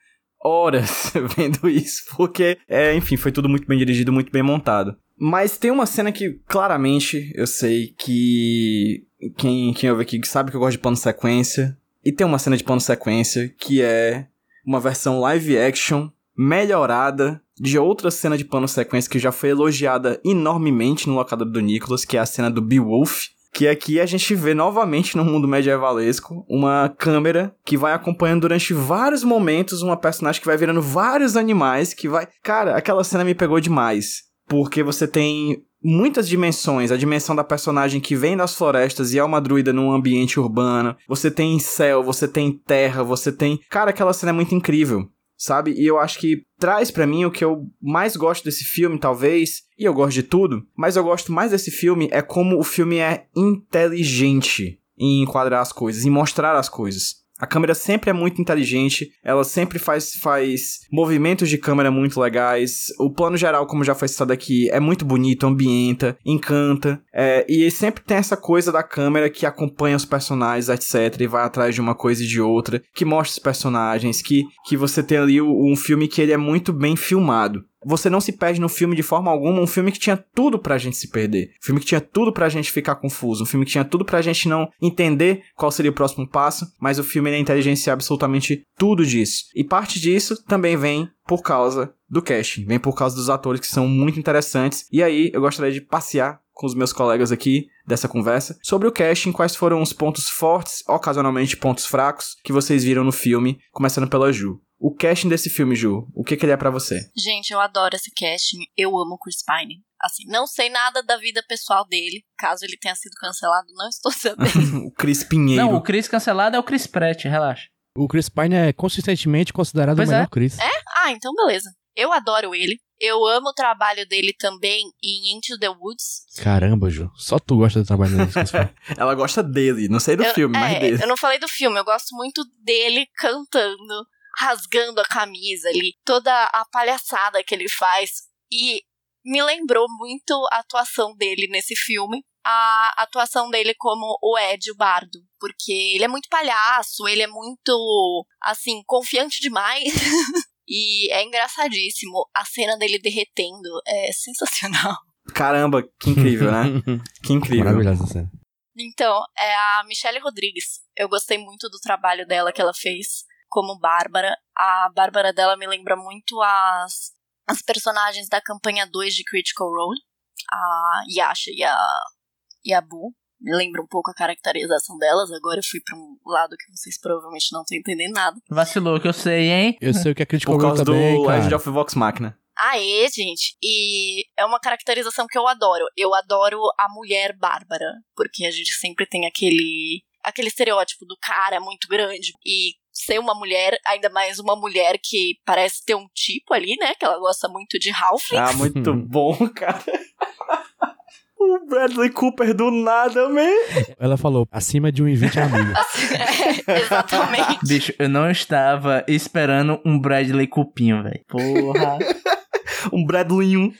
horas [LAUGHS] vendo isso, porque, é, enfim, foi tudo muito bem dirigido, muito bem montado. Mas tem uma cena que claramente eu sei que quem, quem ouve aqui sabe que eu gosto de plano sequência. E tem uma cena de plano sequência que é uma versão live action melhorada de outra cena de plano sequência que já foi elogiada enormemente no locador do Nicholas, que é a cena do Beowulf. Que aqui a gente vê novamente no mundo medievalesco uma câmera que vai acompanhando durante vários momentos uma personagem que vai virando vários animais, que vai. Cara, aquela cena me pegou demais. Porque você tem muitas dimensões. A dimensão da personagem que vem das florestas e é uma druida num ambiente urbano. Você tem céu, você tem terra, você tem. Cara, aquela cena é muito incrível. Sabe? E eu acho que traz pra mim o que eu mais gosto desse filme, talvez, e eu gosto de tudo, mas eu gosto mais desse filme é como o filme é inteligente em enquadrar as coisas, em mostrar as coisas. A câmera sempre é muito inteligente, ela sempre faz, faz movimentos de câmera muito legais. O plano geral, como já foi citado aqui, é muito bonito, ambienta, encanta. É, e sempre tem essa coisa da câmera que acompanha os personagens, etc. E vai atrás de uma coisa e de outra, que mostra os personagens, que, que você tem ali um filme que ele é muito bem filmado. Você não se perde no filme de forma alguma, um filme que tinha tudo pra gente se perder. Um filme que tinha tudo pra gente ficar confuso. Um filme que tinha tudo pra gente não entender qual seria o próximo passo, mas o filme ele inteligencia absolutamente tudo disso. E parte disso também vem por causa do casting, vem por causa dos atores que são muito interessantes. E aí eu gostaria de passear com os meus colegas aqui dessa conversa sobre o casting, quais foram os pontos fortes, ocasionalmente pontos fracos, que vocês viram no filme, começando pela Ju. O casting desse filme, Ju, o que, que ele é pra você? Gente, eu adoro esse casting. Eu amo o Chris Pine. Assim, não sei nada da vida pessoal dele. Caso ele tenha sido cancelado, não estou [LAUGHS] sabendo. [LAUGHS] o Cris Pinheiro. Não, o Chris cancelado é o Chris Pratt, relaxa. O Chris Pine é consistentemente considerado Pois o melhor é. Chris. ah, então beleza. Eu adoro ele. Eu amo o trabalho dele também em Into the Woods. Caramba, Ju. Só tu gosta do trabalho dele. [LAUGHS] Ela gosta dele, não sei do Eu- filme, mas é, dele. Eu não falei do filme, eu gosto muito dele cantando, rasgando a camisa ali, toda a palhaçada que ele faz. E me lembrou muito a atuação dele nesse filme. A atuação dele como o Ed, o bardo. Porque ele é muito palhaço, ele é muito, assim, confiante demais. [LAUGHS] e é engraçadíssimo. A cena dele derretendo é [LAUGHS] sensacional. Caramba, que incrível, né? [LAUGHS] Que incrível. Maravilhosa essa cena. Então, é a Michelle Rodrigues. Eu gostei muito do trabalho dela que ela fez como Bárbara. A Bárbara dela me lembra muito as, as personagens da campanha 2 de Critical Role. A Yasha e a, e a Boo. Me lembra um pouco a caracterização delas. Agora eu fui pra um lado que vocês provavelmente não estão entendendo nada. Vacilou que eu sei, hein? Eu sei o que é Critical Por causa também, do cara. Legend of Vox Machina. Aê, gente! E é uma caracterização que eu adoro. Eu adoro a mulher bárbara, porque a gente sempre tem aquele aquele estereótipo do cara muito grande e ser uma mulher, ainda mais uma mulher que parece ter um tipo ali, né? Que ela gosta muito de Halflings. Ah, muito [LAUGHS] bom, cara. O Bradley Cooper do nada, man. Ela falou, acima de 1,20 é amigo. [LAUGHS] É, exatamente. Bicho, eu não estava esperando um Bradley Cupinho, velho. Porra. [LAUGHS] Um Bradley 1.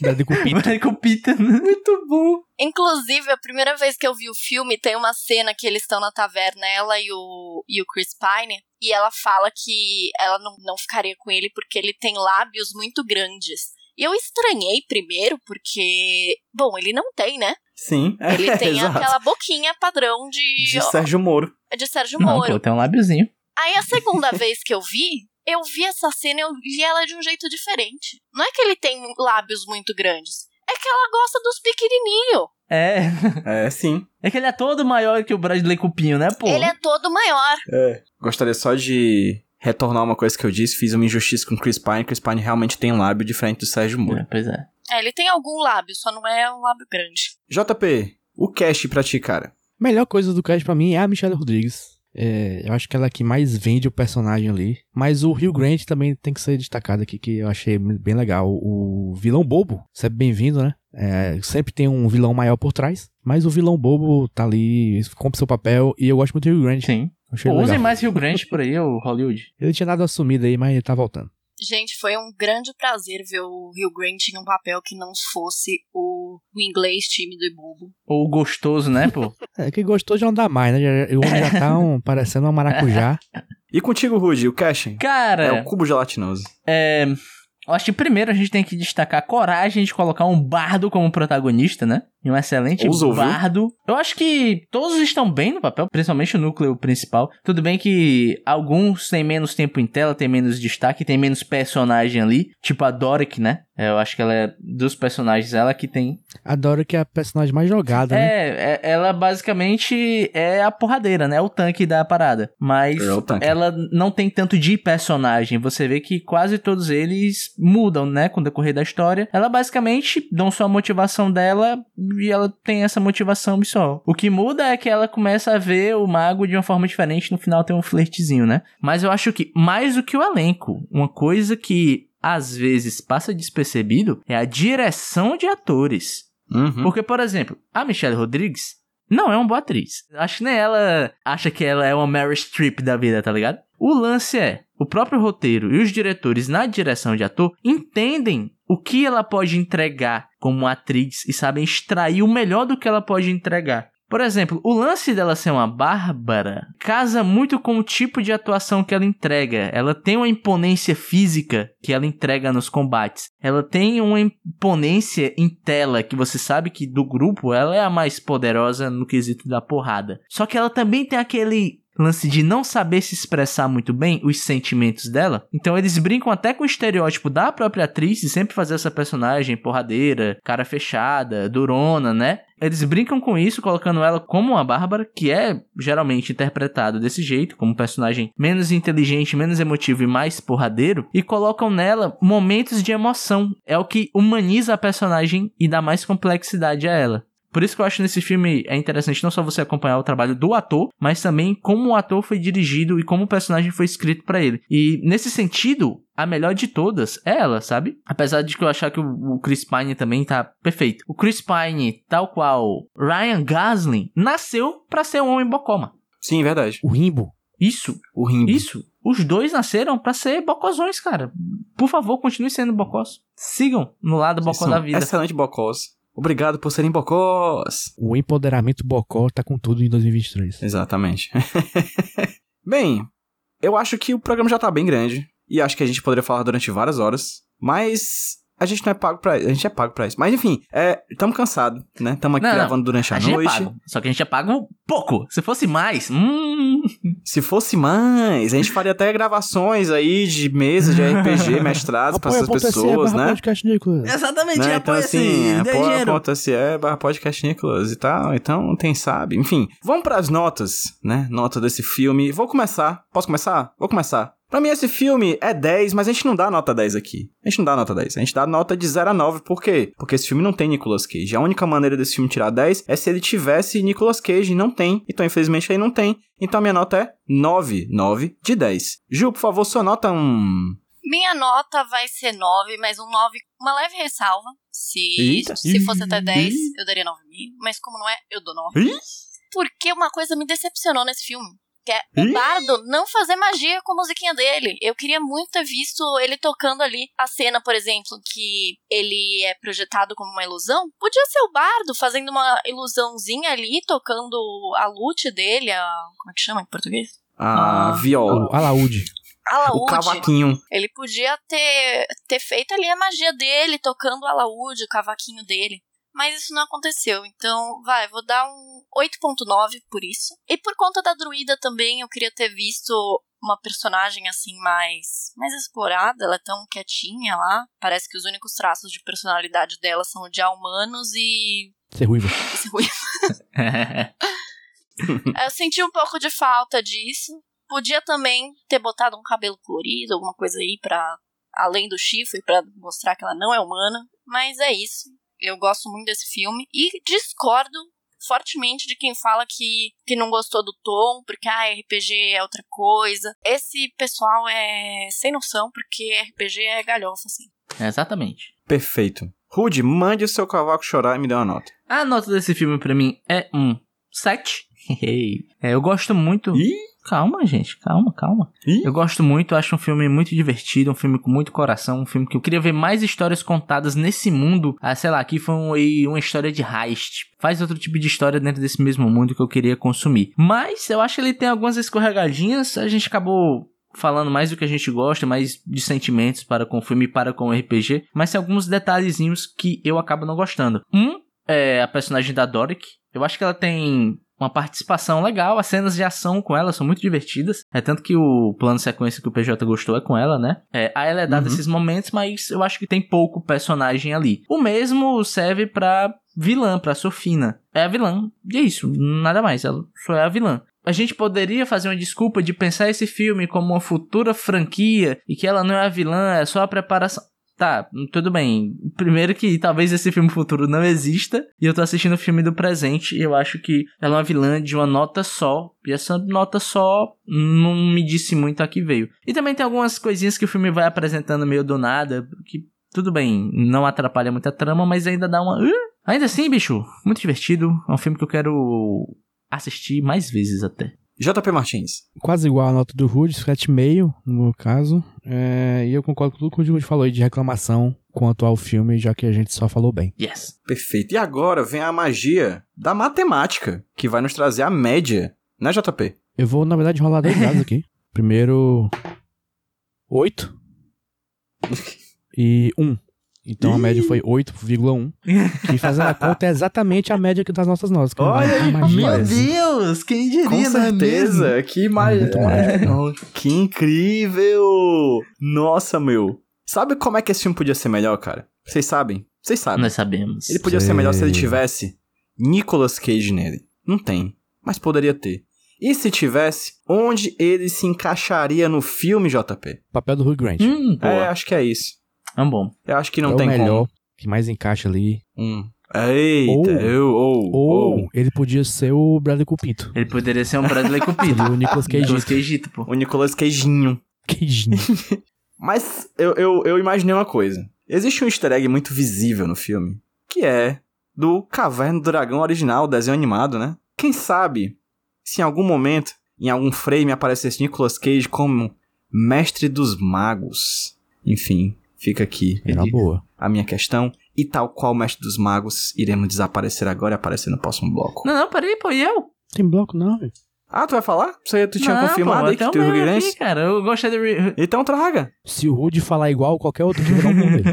Bradley Cupito. Bradley Cupita. Muito bom. Inclusive, a primeira vez que eu vi o filme, tem uma cena que eles estão na taverna, ela e o, e o Chris Pine, e ela fala que ela não, não ficaria com ele porque ele tem lábios muito grandes. E eu estranhei primeiro, porque. Bom, ele não tem, né? Sim. [LAUGHS] Ele tem exato. aquela boquinha padrão de. De Sérgio Moro. de Sérgio Não, Moro. pô, tem um lábiozinho. Aí a segunda [LAUGHS] vez que eu vi, eu vi essa cena e eu vi ela de um jeito diferente. Não é que ele tem lábios muito grandes, é que ela gosta dos pequenininhos. É. É, sim. É que ele é todo maior que o Bradley Cupinho, né, pô? Ele é todo maior. É. Gostaria só de retornar uma coisa que eu disse. Fiz uma injustiça com o Chris Pine. Chris Pine realmente tem lábio diferente do Sérgio Moro. É, pois é. É, ele tem algum lábio, só não é um lábio grande. JP, o cast pra ti, cara. Melhor coisa do cast pra mim é a Michelle Rodrigues. É, eu acho que ela é a que mais vende o personagem ali. Mas o Hugh Grant também tem que ser destacado aqui, que eu achei bem legal. O vilão bobo, sempre bem-vindo, né? É, sempre tem um vilão maior por trás. Mas o vilão bobo tá ali, cumpre seu papel. E eu gosto muito do Hugh Grant. Sim. Achei Pô, legal. usem mais Rio Grande por aí, o Hollywood. [LAUGHS] Ele tinha dado uma sumida aí, mas ele tá voltando. Gente, foi um grande prazer ver o Hugh Grant em um papel que não fosse o, o inglês tímido e bobo. Ou gostoso, né, pô? [LAUGHS] É, que gostou já não dá mais, né? O homem já tá um, [LAUGHS] parecendo uma maracujá. E contigo, Rudy, o casting? Cara, É o cubo gelatinoso. É, eu acho que primeiro a gente tem que destacar a coragem de colocar um bardo como protagonista, né? E um excelente Ousou, viu? bardo. Eu acho que todos estão bem no papel, principalmente o núcleo principal. Tudo bem que alguns têm menos tempo em tela, tem menos destaque, tem menos personagem ali. Tipo a Doric, né? É, Eu acho que ela é dos personagens, ela que tem. Adoro que é a personagem mais jogada, né? É, é- ela basicamente é a porradeira, né? O tanque da parada. Mas É ela não tem tanto de personagem. Você vê que quase todos eles mudam, né? Com o decorrer da história. Ela basicamente dão sua motivação dela e ela tem essa motivação só. O que muda é que ela começa a ver o mago de uma forma diferente. No final tem um flertezinho, né? Mas eu acho que mais do que o elenco, uma coisa que às vezes passa despercebido é a direção de atores. Uhum. Porque, por exemplo, a Michelle Rodrigues não é uma boa atriz. Acho que nem ela acha que ela é uma Mary Streep da vida, tá ligado? O lance é, o próprio roteiro e os diretores na direção de ator entendem o que ela pode entregar como atriz e sabem extrair o melhor do que ela pode entregar. Por exemplo, o lance dela ser uma bárbara casa muito com o tipo de atuação que ela entrega. Ela tem uma imponência física que ela entrega nos combates. Ela tem uma imponência em tela que você sabe que do grupo ela é a mais poderosa no quesito da porrada. Só que ela também tem aquele lance de não saber se expressar muito bem os sentimentos dela. Então eles brincam até com o estereótipo da própria atriz de sempre fazer essa personagem porradeira, cara fechada, durona, né? Eles brincam com isso, colocando ela como uma Bárbara, que é geralmente interpretado desse jeito, como um personagem menos inteligente, menos emotivo e mais porradeiro, e colocam nela momentos de emoção. É o que humaniza a personagem e dá mais complexidade a ela. Por isso que eu acho nesse filme é interessante não só você acompanhar o trabalho do ator, mas também como o ator foi dirigido e como o personagem foi escrito pra ele. E nesse sentido, a melhor de todas é ela, sabe? Apesar de que eu achar que o Chris Pine também tá perfeito. O Chris Pine, tal qual Ryan Gosling, nasceu pra ser um homem bocoma. Sim, verdade. O Rimbo. Isso, O Rimbo. isso. Os dois nasceram pra ser bocozões, cara. Por favor, continue sendo bocós. Sigam no lado bocó da vida. Excelente bocós. Obrigado por serem bocós. O empoderamento bocó tá com tudo em 2023. Exatamente. [LAUGHS] bem, eu acho que o programa já tá bem grande. E acho que a gente poderia falar durante várias horas. Mas a gente não é pago pra A gente é pago pra isso. Mas enfim, é, tamo cansado, né? Tamo aqui Não, não. gravando durante a, A gente é noite. pago. Só que a gente é pago pouco. Se fosse mais, hum. Se fosse mais, a gente faria até gravações aí de mesas de RPG [LAUGHS] mestradas pra essas pessoas, né? podcast Nicolas. Exatamente, Né? é Então, assim, apoia.se barra podcast Nicolas e tal. Então, tem sabe. Enfim, vamos pras notas, né? Nota desse filme. Vou começar. Posso começar? Vou começar. Pra mim, esse filme é 10, mas a gente não dá nota 10 aqui. A gente não dá nota 10. A gente dá nota de 0 a 9. Por quê? Porque esse filme não tem Nicolas Cage. A única maneira desse filme tirar 10 é se ele tivesse Nicolas Cage. Não tem. Então, infelizmente, aí não tem. Então, a minha nota é 9, 9 de 10. Ju, por favor, sua nota um... Minha nota vai ser 9, mas um 9 com uma leve ressalva. Se, Eita. se fosse até 10, Ih. eu daria 9,5. Mas como não é, eu dou 9. Ih. Porque uma coisa me decepcionou nesse filme. Que é o Ih. Bardo não fazer magia com a musiquinha dele. Eu queria muito ter visto ele tocando ali a cena, por exemplo, que ele é projetado como uma ilusão. Podia ser o Bardo fazendo uma ilusãozinha ali, tocando a lute dele, a. Como é que chama em português? A Ah. viola. O alaúde. A O cavaquinho. Ele podia ter, ter feito ali a magia dele, tocando o alaúde, o cavaquinho dele. Mas isso não aconteceu. Então, vai, vou dar um 8.9 por isso. E por conta da druida também, eu queria ter visto uma personagem assim mais mais explorada, ela é tão quietinha lá. Parece que os únicos traços de personalidade dela são de humanos e Ser ruivo. e ser ruim. [LAUGHS] Eu senti um pouco de falta disso. Podia também ter botado um cabelo colorido, alguma coisa aí pra. além do chifre, pra mostrar que ela não é humana. Mas é isso. Eu gosto muito desse filme. E discordo fortemente de quem fala que, que não gostou do tom, porque ah, RPG é outra coisa. Esse pessoal é sem noção, porque RPG é galhofa, assim. Exatamente. Perfeito. Rude, mande o seu cavaco chorar e me dê uma nota. A nota desse filme pra mim é um 7. [LAUGHS] é, eu gosto muito. Ih, Calma, gente, calma, calma. Ih. Eu gosto muito, acho um filme muito divertido, um filme com muito coração, um filme que eu queria ver mais histórias contadas nesse mundo. Ah, sei lá, aqui foi um, uma história de heist. Faz outro tipo de história dentro desse mesmo mundo que eu queria consumir. Mas eu acho que ele tem algumas escorregadinhas, a gente acabou falando mais do que a gente gosta, mais de sentimentos para com o filme e para com o RPG, mas tem alguns detalhezinhos que eu acabo não gostando. Um é a personagem da Doric. Eu acho que ela tem uma participação legal, as cenas de ação com ela são muito divertidas. É tanto que o plano sequência que o PJ gostou é com ela, né? É, a ela é dada Uhum. esses momentos, mas eu acho que tem pouco personagem ali. O mesmo serve pra vilã, pra Sofina. É a vilã, e é isso, nada mais, ela só é a vilã. A gente poderia fazer uma desculpa de pensar esse filme como uma futura franquia e que ela não é a vilã, é só a preparação. Tá, tudo bem. Primeiro que talvez esse filme futuro não exista e eu tô assistindo o filme do presente e eu acho que ela é uma vilã de uma nota só e essa nota só não me disse muito a que veio. E também tem algumas coisinhas que o filme vai apresentando meio do nada, que tudo bem, não atrapalha muito a trama, mas ainda dá uma... Ainda assim, bicho, muito divertido. É um filme que eu quero assistir mais vezes até. JP Martins. Quase igual a nota do Rude, 7,5 no meu caso. É, e eu concordo com tudo que o Rude falou aí de reclamação quanto ao filme, já que a gente só falou bem. Yes. Perfeito. E agora vem a magia da matemática, que vai nos trazer a média, né, JP? Eu vou, na verdade, rolar dois dados aqui. [LAUGHS] Primeiro, 8 [LAUGHS] e 1. Então a média foi 8,1. Que fazendo a conta é exatamente a média que das nossas notas. que Olha é meu Deus, quem diria, Com certeza. Que magia. Muito mágico. Que incrível! Nossa, meu. Sabe como é que esse filme podia ser melhor, cara? Vocês sabem? Vocês sabem. Nós sabemos. Ele podia ser Sei. melhor se ele tivesse Nicolas Cage nele. Não tem, mas poderia ter. E se tivesse, onde ele se encaixaria no filme, JP? Papel do Hugh Grant. Hum, É, acho que é isso. É um bom. Eu acho que não é tem o melhor, que mais encaixa ali. como. Hum. Eita, Ou- eu, ou, Ou ou. ele podia ser o Bradley Cupito. Ele poderia ser um Bradley [LAUGHS] Cooper. Seria o Nicolas Cage. Nicolas Cageito, pô. O Nicolas Cagezinho. Queijinho. [LAUGHS] Mas eu, eu, eu imaginei uma coisa. Existe um easter egg muito visível no filme, que é do Caverna do Dragão original, desenho animado, né? Quem sabe se em algum momento, em algum frame, aparecesse Nicolas Cage como mestre dos magos. Enfim, fica aqui Era uma boa. a minha questão. E tal qual o mestre dos magos, iremos desaparecer agora e aparecer no próximo bloco. Não, não, peraí, pô, e eu? Tem bloco não, velho. Ah, tu vai falar? Você, tu tinha não, confirmado pô, aí que até tu o Rio cara. Eu gostei do... Re... Então traga. Se o Rude falar igual qualquer outro, que eu vou um [LAUGHS] dele.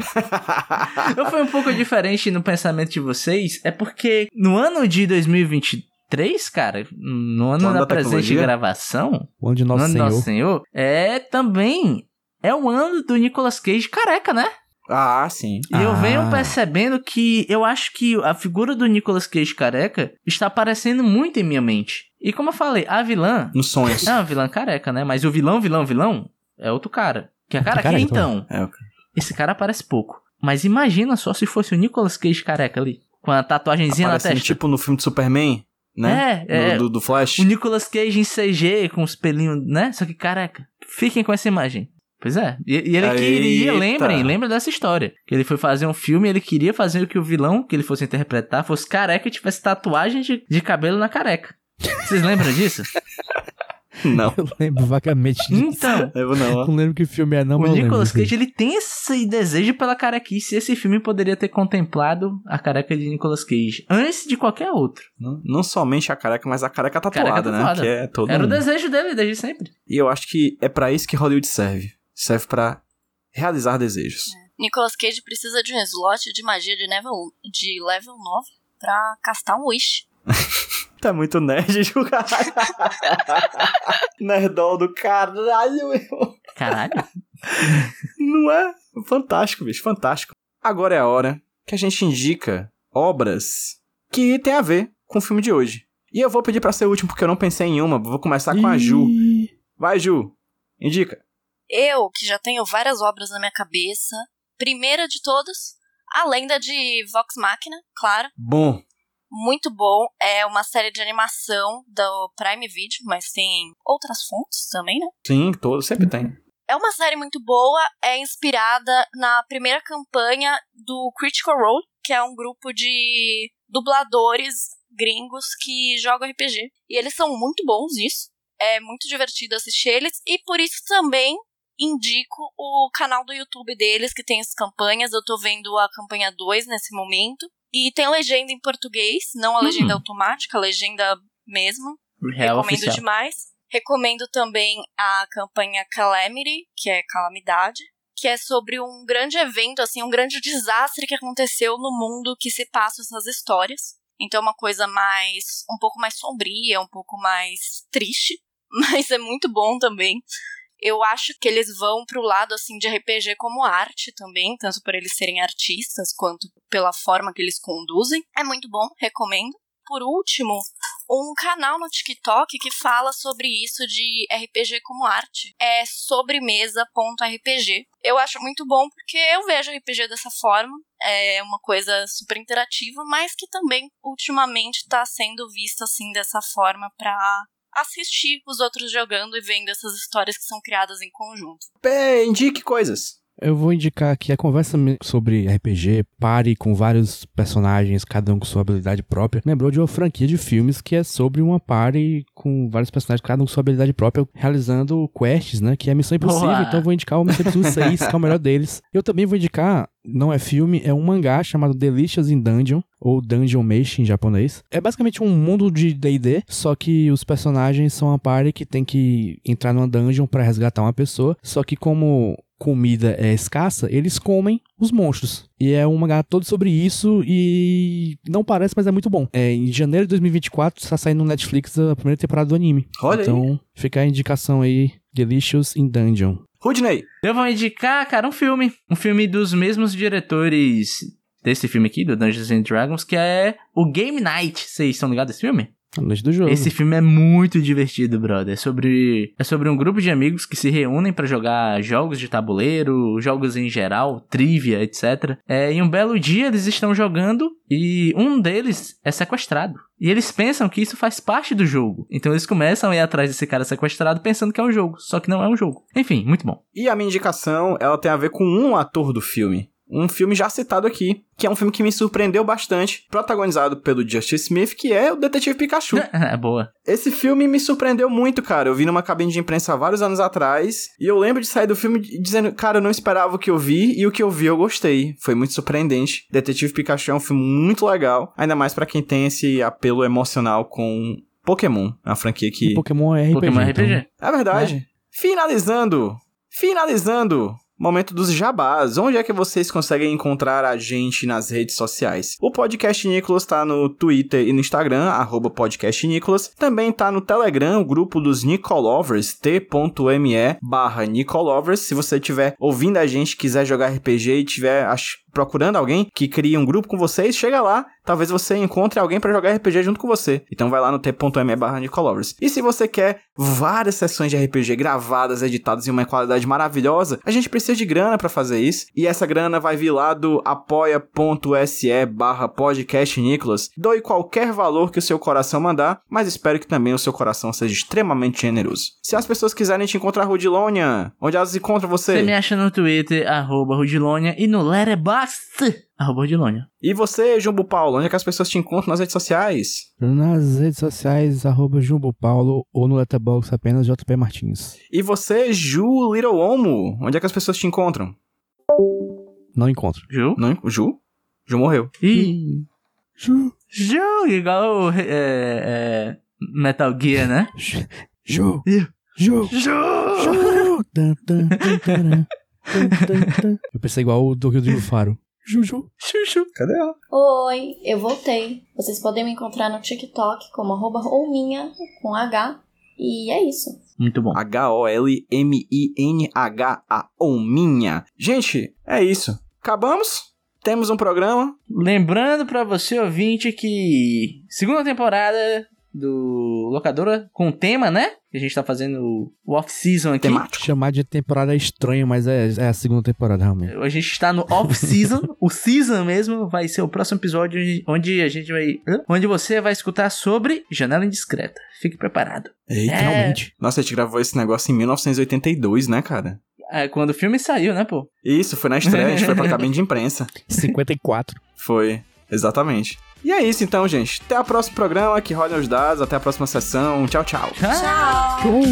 eu fui um pouco diferente no pensamento de vocês, é porque no ano de 2023, cara, no ano ano da da presente tecnologia? gravação, O ano de no Nosso ano do Senhor. Nosso Senhor, é também... É o ano do Nicolas Cage careca, né? ah, sim. E eu Ah. venho percebendo que eu acho que a figura do Nicolas Cage careca está aparecendo muito em minha mente. E como eu falei, a vilã Nos sonhos. é uma vilã careca, né? Mas o vilão, vilão, vilão é outro cara. Que é careca, careca então. É, ok. Esse cara aparece pouco. Mas imagina só se fosse o Nicolas Cage careca ali. Com a tatuagenzinha na testa. tipo no filme de Superman. né? É, é. Do, do, do Flash. O Nicolas Cage em CG com os pelinhos, né? Só que, caraca, fiquem com essa imagem. Pois é. E, e ele queria, Eita. lembrem, lembra dessa história. Que ele foi fazer um filme e ele queria fazer que o vilão que ele fosse interpretar fosse careca e tivesse tatuagem de, de cabelo na careca. Vocês lembram disso? [LAUGHS] Não. Eu lembro vagamente disso. Então, Eu não. Não lembro que filme é, não, o mas lembro Nicolas. Cage, ele tem esse desejo pela carequice. Esse filme poderia ter contemplado a careca de Nicolas Cage antes de qualquer outro. Não, não somente a careca, mas a careca tatuada, Careca né? tatuada. Que é todo Era o um- desejo dele desde sempre. E eu acho que é pra isso que Hollywood serve. Serve pra realizar desejos. Nicolas Cage precisa de um slot de magia de level, de level 9 pra castar um Wish. [LAUGHS] Tá muito nerd, [LAUGHS] Ju, caralho. Nerdol do caralho, meu. Caralho. [LAUGHS] Não é? Fantástico, bicho, fantástico. Agora é a hora que a gente indica obras que tem a ver com o filme de hoje. E eu vou pedir pra ser o último porque eu não pensei em uma. Vou começar com a Ju. Vai, Ju. Indica. Eu, que já tenho várias obras na minha cabeça. Primeira de todas, a lenda de Vox Machina, claro. Bom. Muito bom. É uma série de animação do Prime Video, mas tem outras fontes também, né? Sim, todo, sempre tem. É uma série muito boa, é inspirada na primeira campanha do Critical Role, que é um grupo de dubladores gringos que jogam RPG. E eles são muito bons nisso. É muito divertido assistir eles. E por isso também indico o canal do YouTube deles, que tem as campanhas. Eu tô vendo a campanha 2 nesse momento. E tem legenda em português, não a legenda Hum. automática, a legenda mesmo. Real Recomendo oficial. demais. Recomendo também a campanha Calamity, que é calamidade, que é sobre um grande evento, assim, um grande desastre que aconteceu no mundo que se passam essas histórias. Então é uma coisa mais um pouco mais sombria, um pouco mais triste, [LAUGHS] mas é muito bom também. Eu acho que eles vão pro lado assim de RPG como arte também, tanto por eles serem artistas quanto pela forma que eles conduzem. É muito bom, recomendo. Por último, um canal no TikTok que fala sobre isso de RPG como arte. É sobremesa.rpg. Eu acho muito bom porque eu vejo RPG dessa forma. É uma coisa super interativa, mas que também ultimamente está sendo vista assim dessa forma para assistir os outros jogando e vendo essas histórias que são criadas em conjunto. Pé, indique coisas. Eu vou indicar aqui a conversa sobre RPG, pare com vários personagens, cada um com sua habilidade própria. Lembrou de uma franquia de filmes que é sobre uma party com vários personagens, cada um com sua habilidade própria, realizando quests, né? Que é Missão Impossível. Então eu vou indicar o Missão Impossível [LAUGHS] 6, que é o melhor deles. Eu também vou indicar, não é filme, é um mangá chamado Delicious in Dungeon, ou Dungeon Meshi em japonês. É basicamente um mundo de D&D, só que os personagens são uma party que tem que entrar numa dungeon pra resgatar uma pessoa, só que como comida é escassa, eles comem os monstros. E é um mangá todo sobre isso e não parece, mas é muito bom. É, em janeiro de 2024 está saindo no Netflix a primeira temporada do anime. Olha aí. então, fica a indicação aí, Delicious in Dungeon. Rudney. Eu vou indicar, cara, um filme. Um filme dos mesmos diretores desse filme aqui, do Dungeons and Dragons, que é o Game Night. Vocês estão ligados desse filme? A noite do jogo. Esse filme é muito divertido, brother. É sobre, é sobre um grupo de amigos que se reúnem pra jogar jogos de tabuleiro, jogos em geral, trivia, etc. É, e um belo dia eles estão jogando e um deles é sequestrado. E eles pensam que isso faz parte do jogo. Então eles começam a ir atrás desse cara sequestrado pensando que é um jogo. Só que não é um jogo. Enfim, muito bom. E a minha indicação, ela tem a ver com um ator do filme. Um filme já citado aqui, que é um filme que me surpreendeu bastante, protagonizado pelo Justice Smith, que é o Detetive Pikachu. [LAUGHS] É boa. Esse filme me surpreendeu muito, cara. Eu vi numa cabine de imprensa há vários anos atrás, e eu lembro de sair do filme dizendo, cara, eu não esperava o que eu vi, e o que eu vi eu gostei. Foi muito surpreendente. Detetive Pikachu é um filme muito legal, ainda mais pra quem tem esse apelo emocional com Pokémon, a franquia que E Pokémon é RPG. Pokémon então- RPG. é verdade. Finalizando, finalizando, momento dos jabás. Onde é que vocês conseguem encontrar a gente nas redes sociais? O Podcast Nicolas tá no Twitter e no Instagram, arroba Podcast Nicolas. Também tá no Telegram, o grupo dos Nicolovers, t.me barra Nicolovers. Se você estiver ouvindo a gente, quiser jogar RPG e tiver ach- procurando alguém que crie um grupo com vocês, chega lá, talvez você encontre alguém para jogar RPG junto com você. Então vai lá no t.me barra Nicolovers. E se você quer várias sessões de RPG gravadas, editadas em uma qualidade maravilhosa, a gente precisa de grana para fazer isso. E essa grana vai vir lá do apoia.se barra podcast Nicolas. Doe qualquer valor que o seu coração mandar, mas espero que também o seu coração seja extremamente generoso. Se as pessoas quiserem te encontrar, Rudilônia, onde elas encontram você? Você me acha no Twitter, arroba Rudilonia, e no Letterboxd, arroba Rudilonia. E você, Jumbo Paulo, onde é que as pessoas te encontram nas redes sociais? Nas redes sociais, arroba Jumbo Paulo ou no Letterboxd apenas JP Martins. E você, Ju Little Homo, onde é que as pessoas te encontram? Não encontro. Ju? Não, Ju? Ju morreu. Ih, Ju, Ju, igual o, é, é, Metal Gear, né? Ju, Ju. Ju, Ju! Ju. Tan, Eu pensei igual o do Rio do Faro. Juju. Chuchu. Cadê ela? Oi, eu voltei. Vocês podem me encontrar no TikTok como arroba Olminha, com H. E é isso. Muito bom. H-O-L-M-I-N-H-A, Ominha. Gente, é isso. Acabamos? Temos um programa. Lembrando pra você, ouvinte, que segunda temporada do Locadora com tema, né? Que a gente tá fazendo o off-season aqui. Temático. Chamar de temporada é estranho, mas é, é a segunda temporada, realmente. A gente está no off-season. [LAUGHS] o season mesmo vai ser o próximo episódio onde a gente vai. Onde você vai escutar sobre Janela Indiscreta. Fique preparado. Eita, É. realmente. Nossa, a gente gravou esse negócio em 1982, né, cara? É, quando o filme saiu, né, pô? Isso, foi na estreia, a gente foi pra [LAUGHS] cabine de imprensa. 54. Foi, exatamente. E é isso então, gente. Até o próximo programa, que rolem os dados, até a próxima sessão. Tchau, tchau. Ah! Show!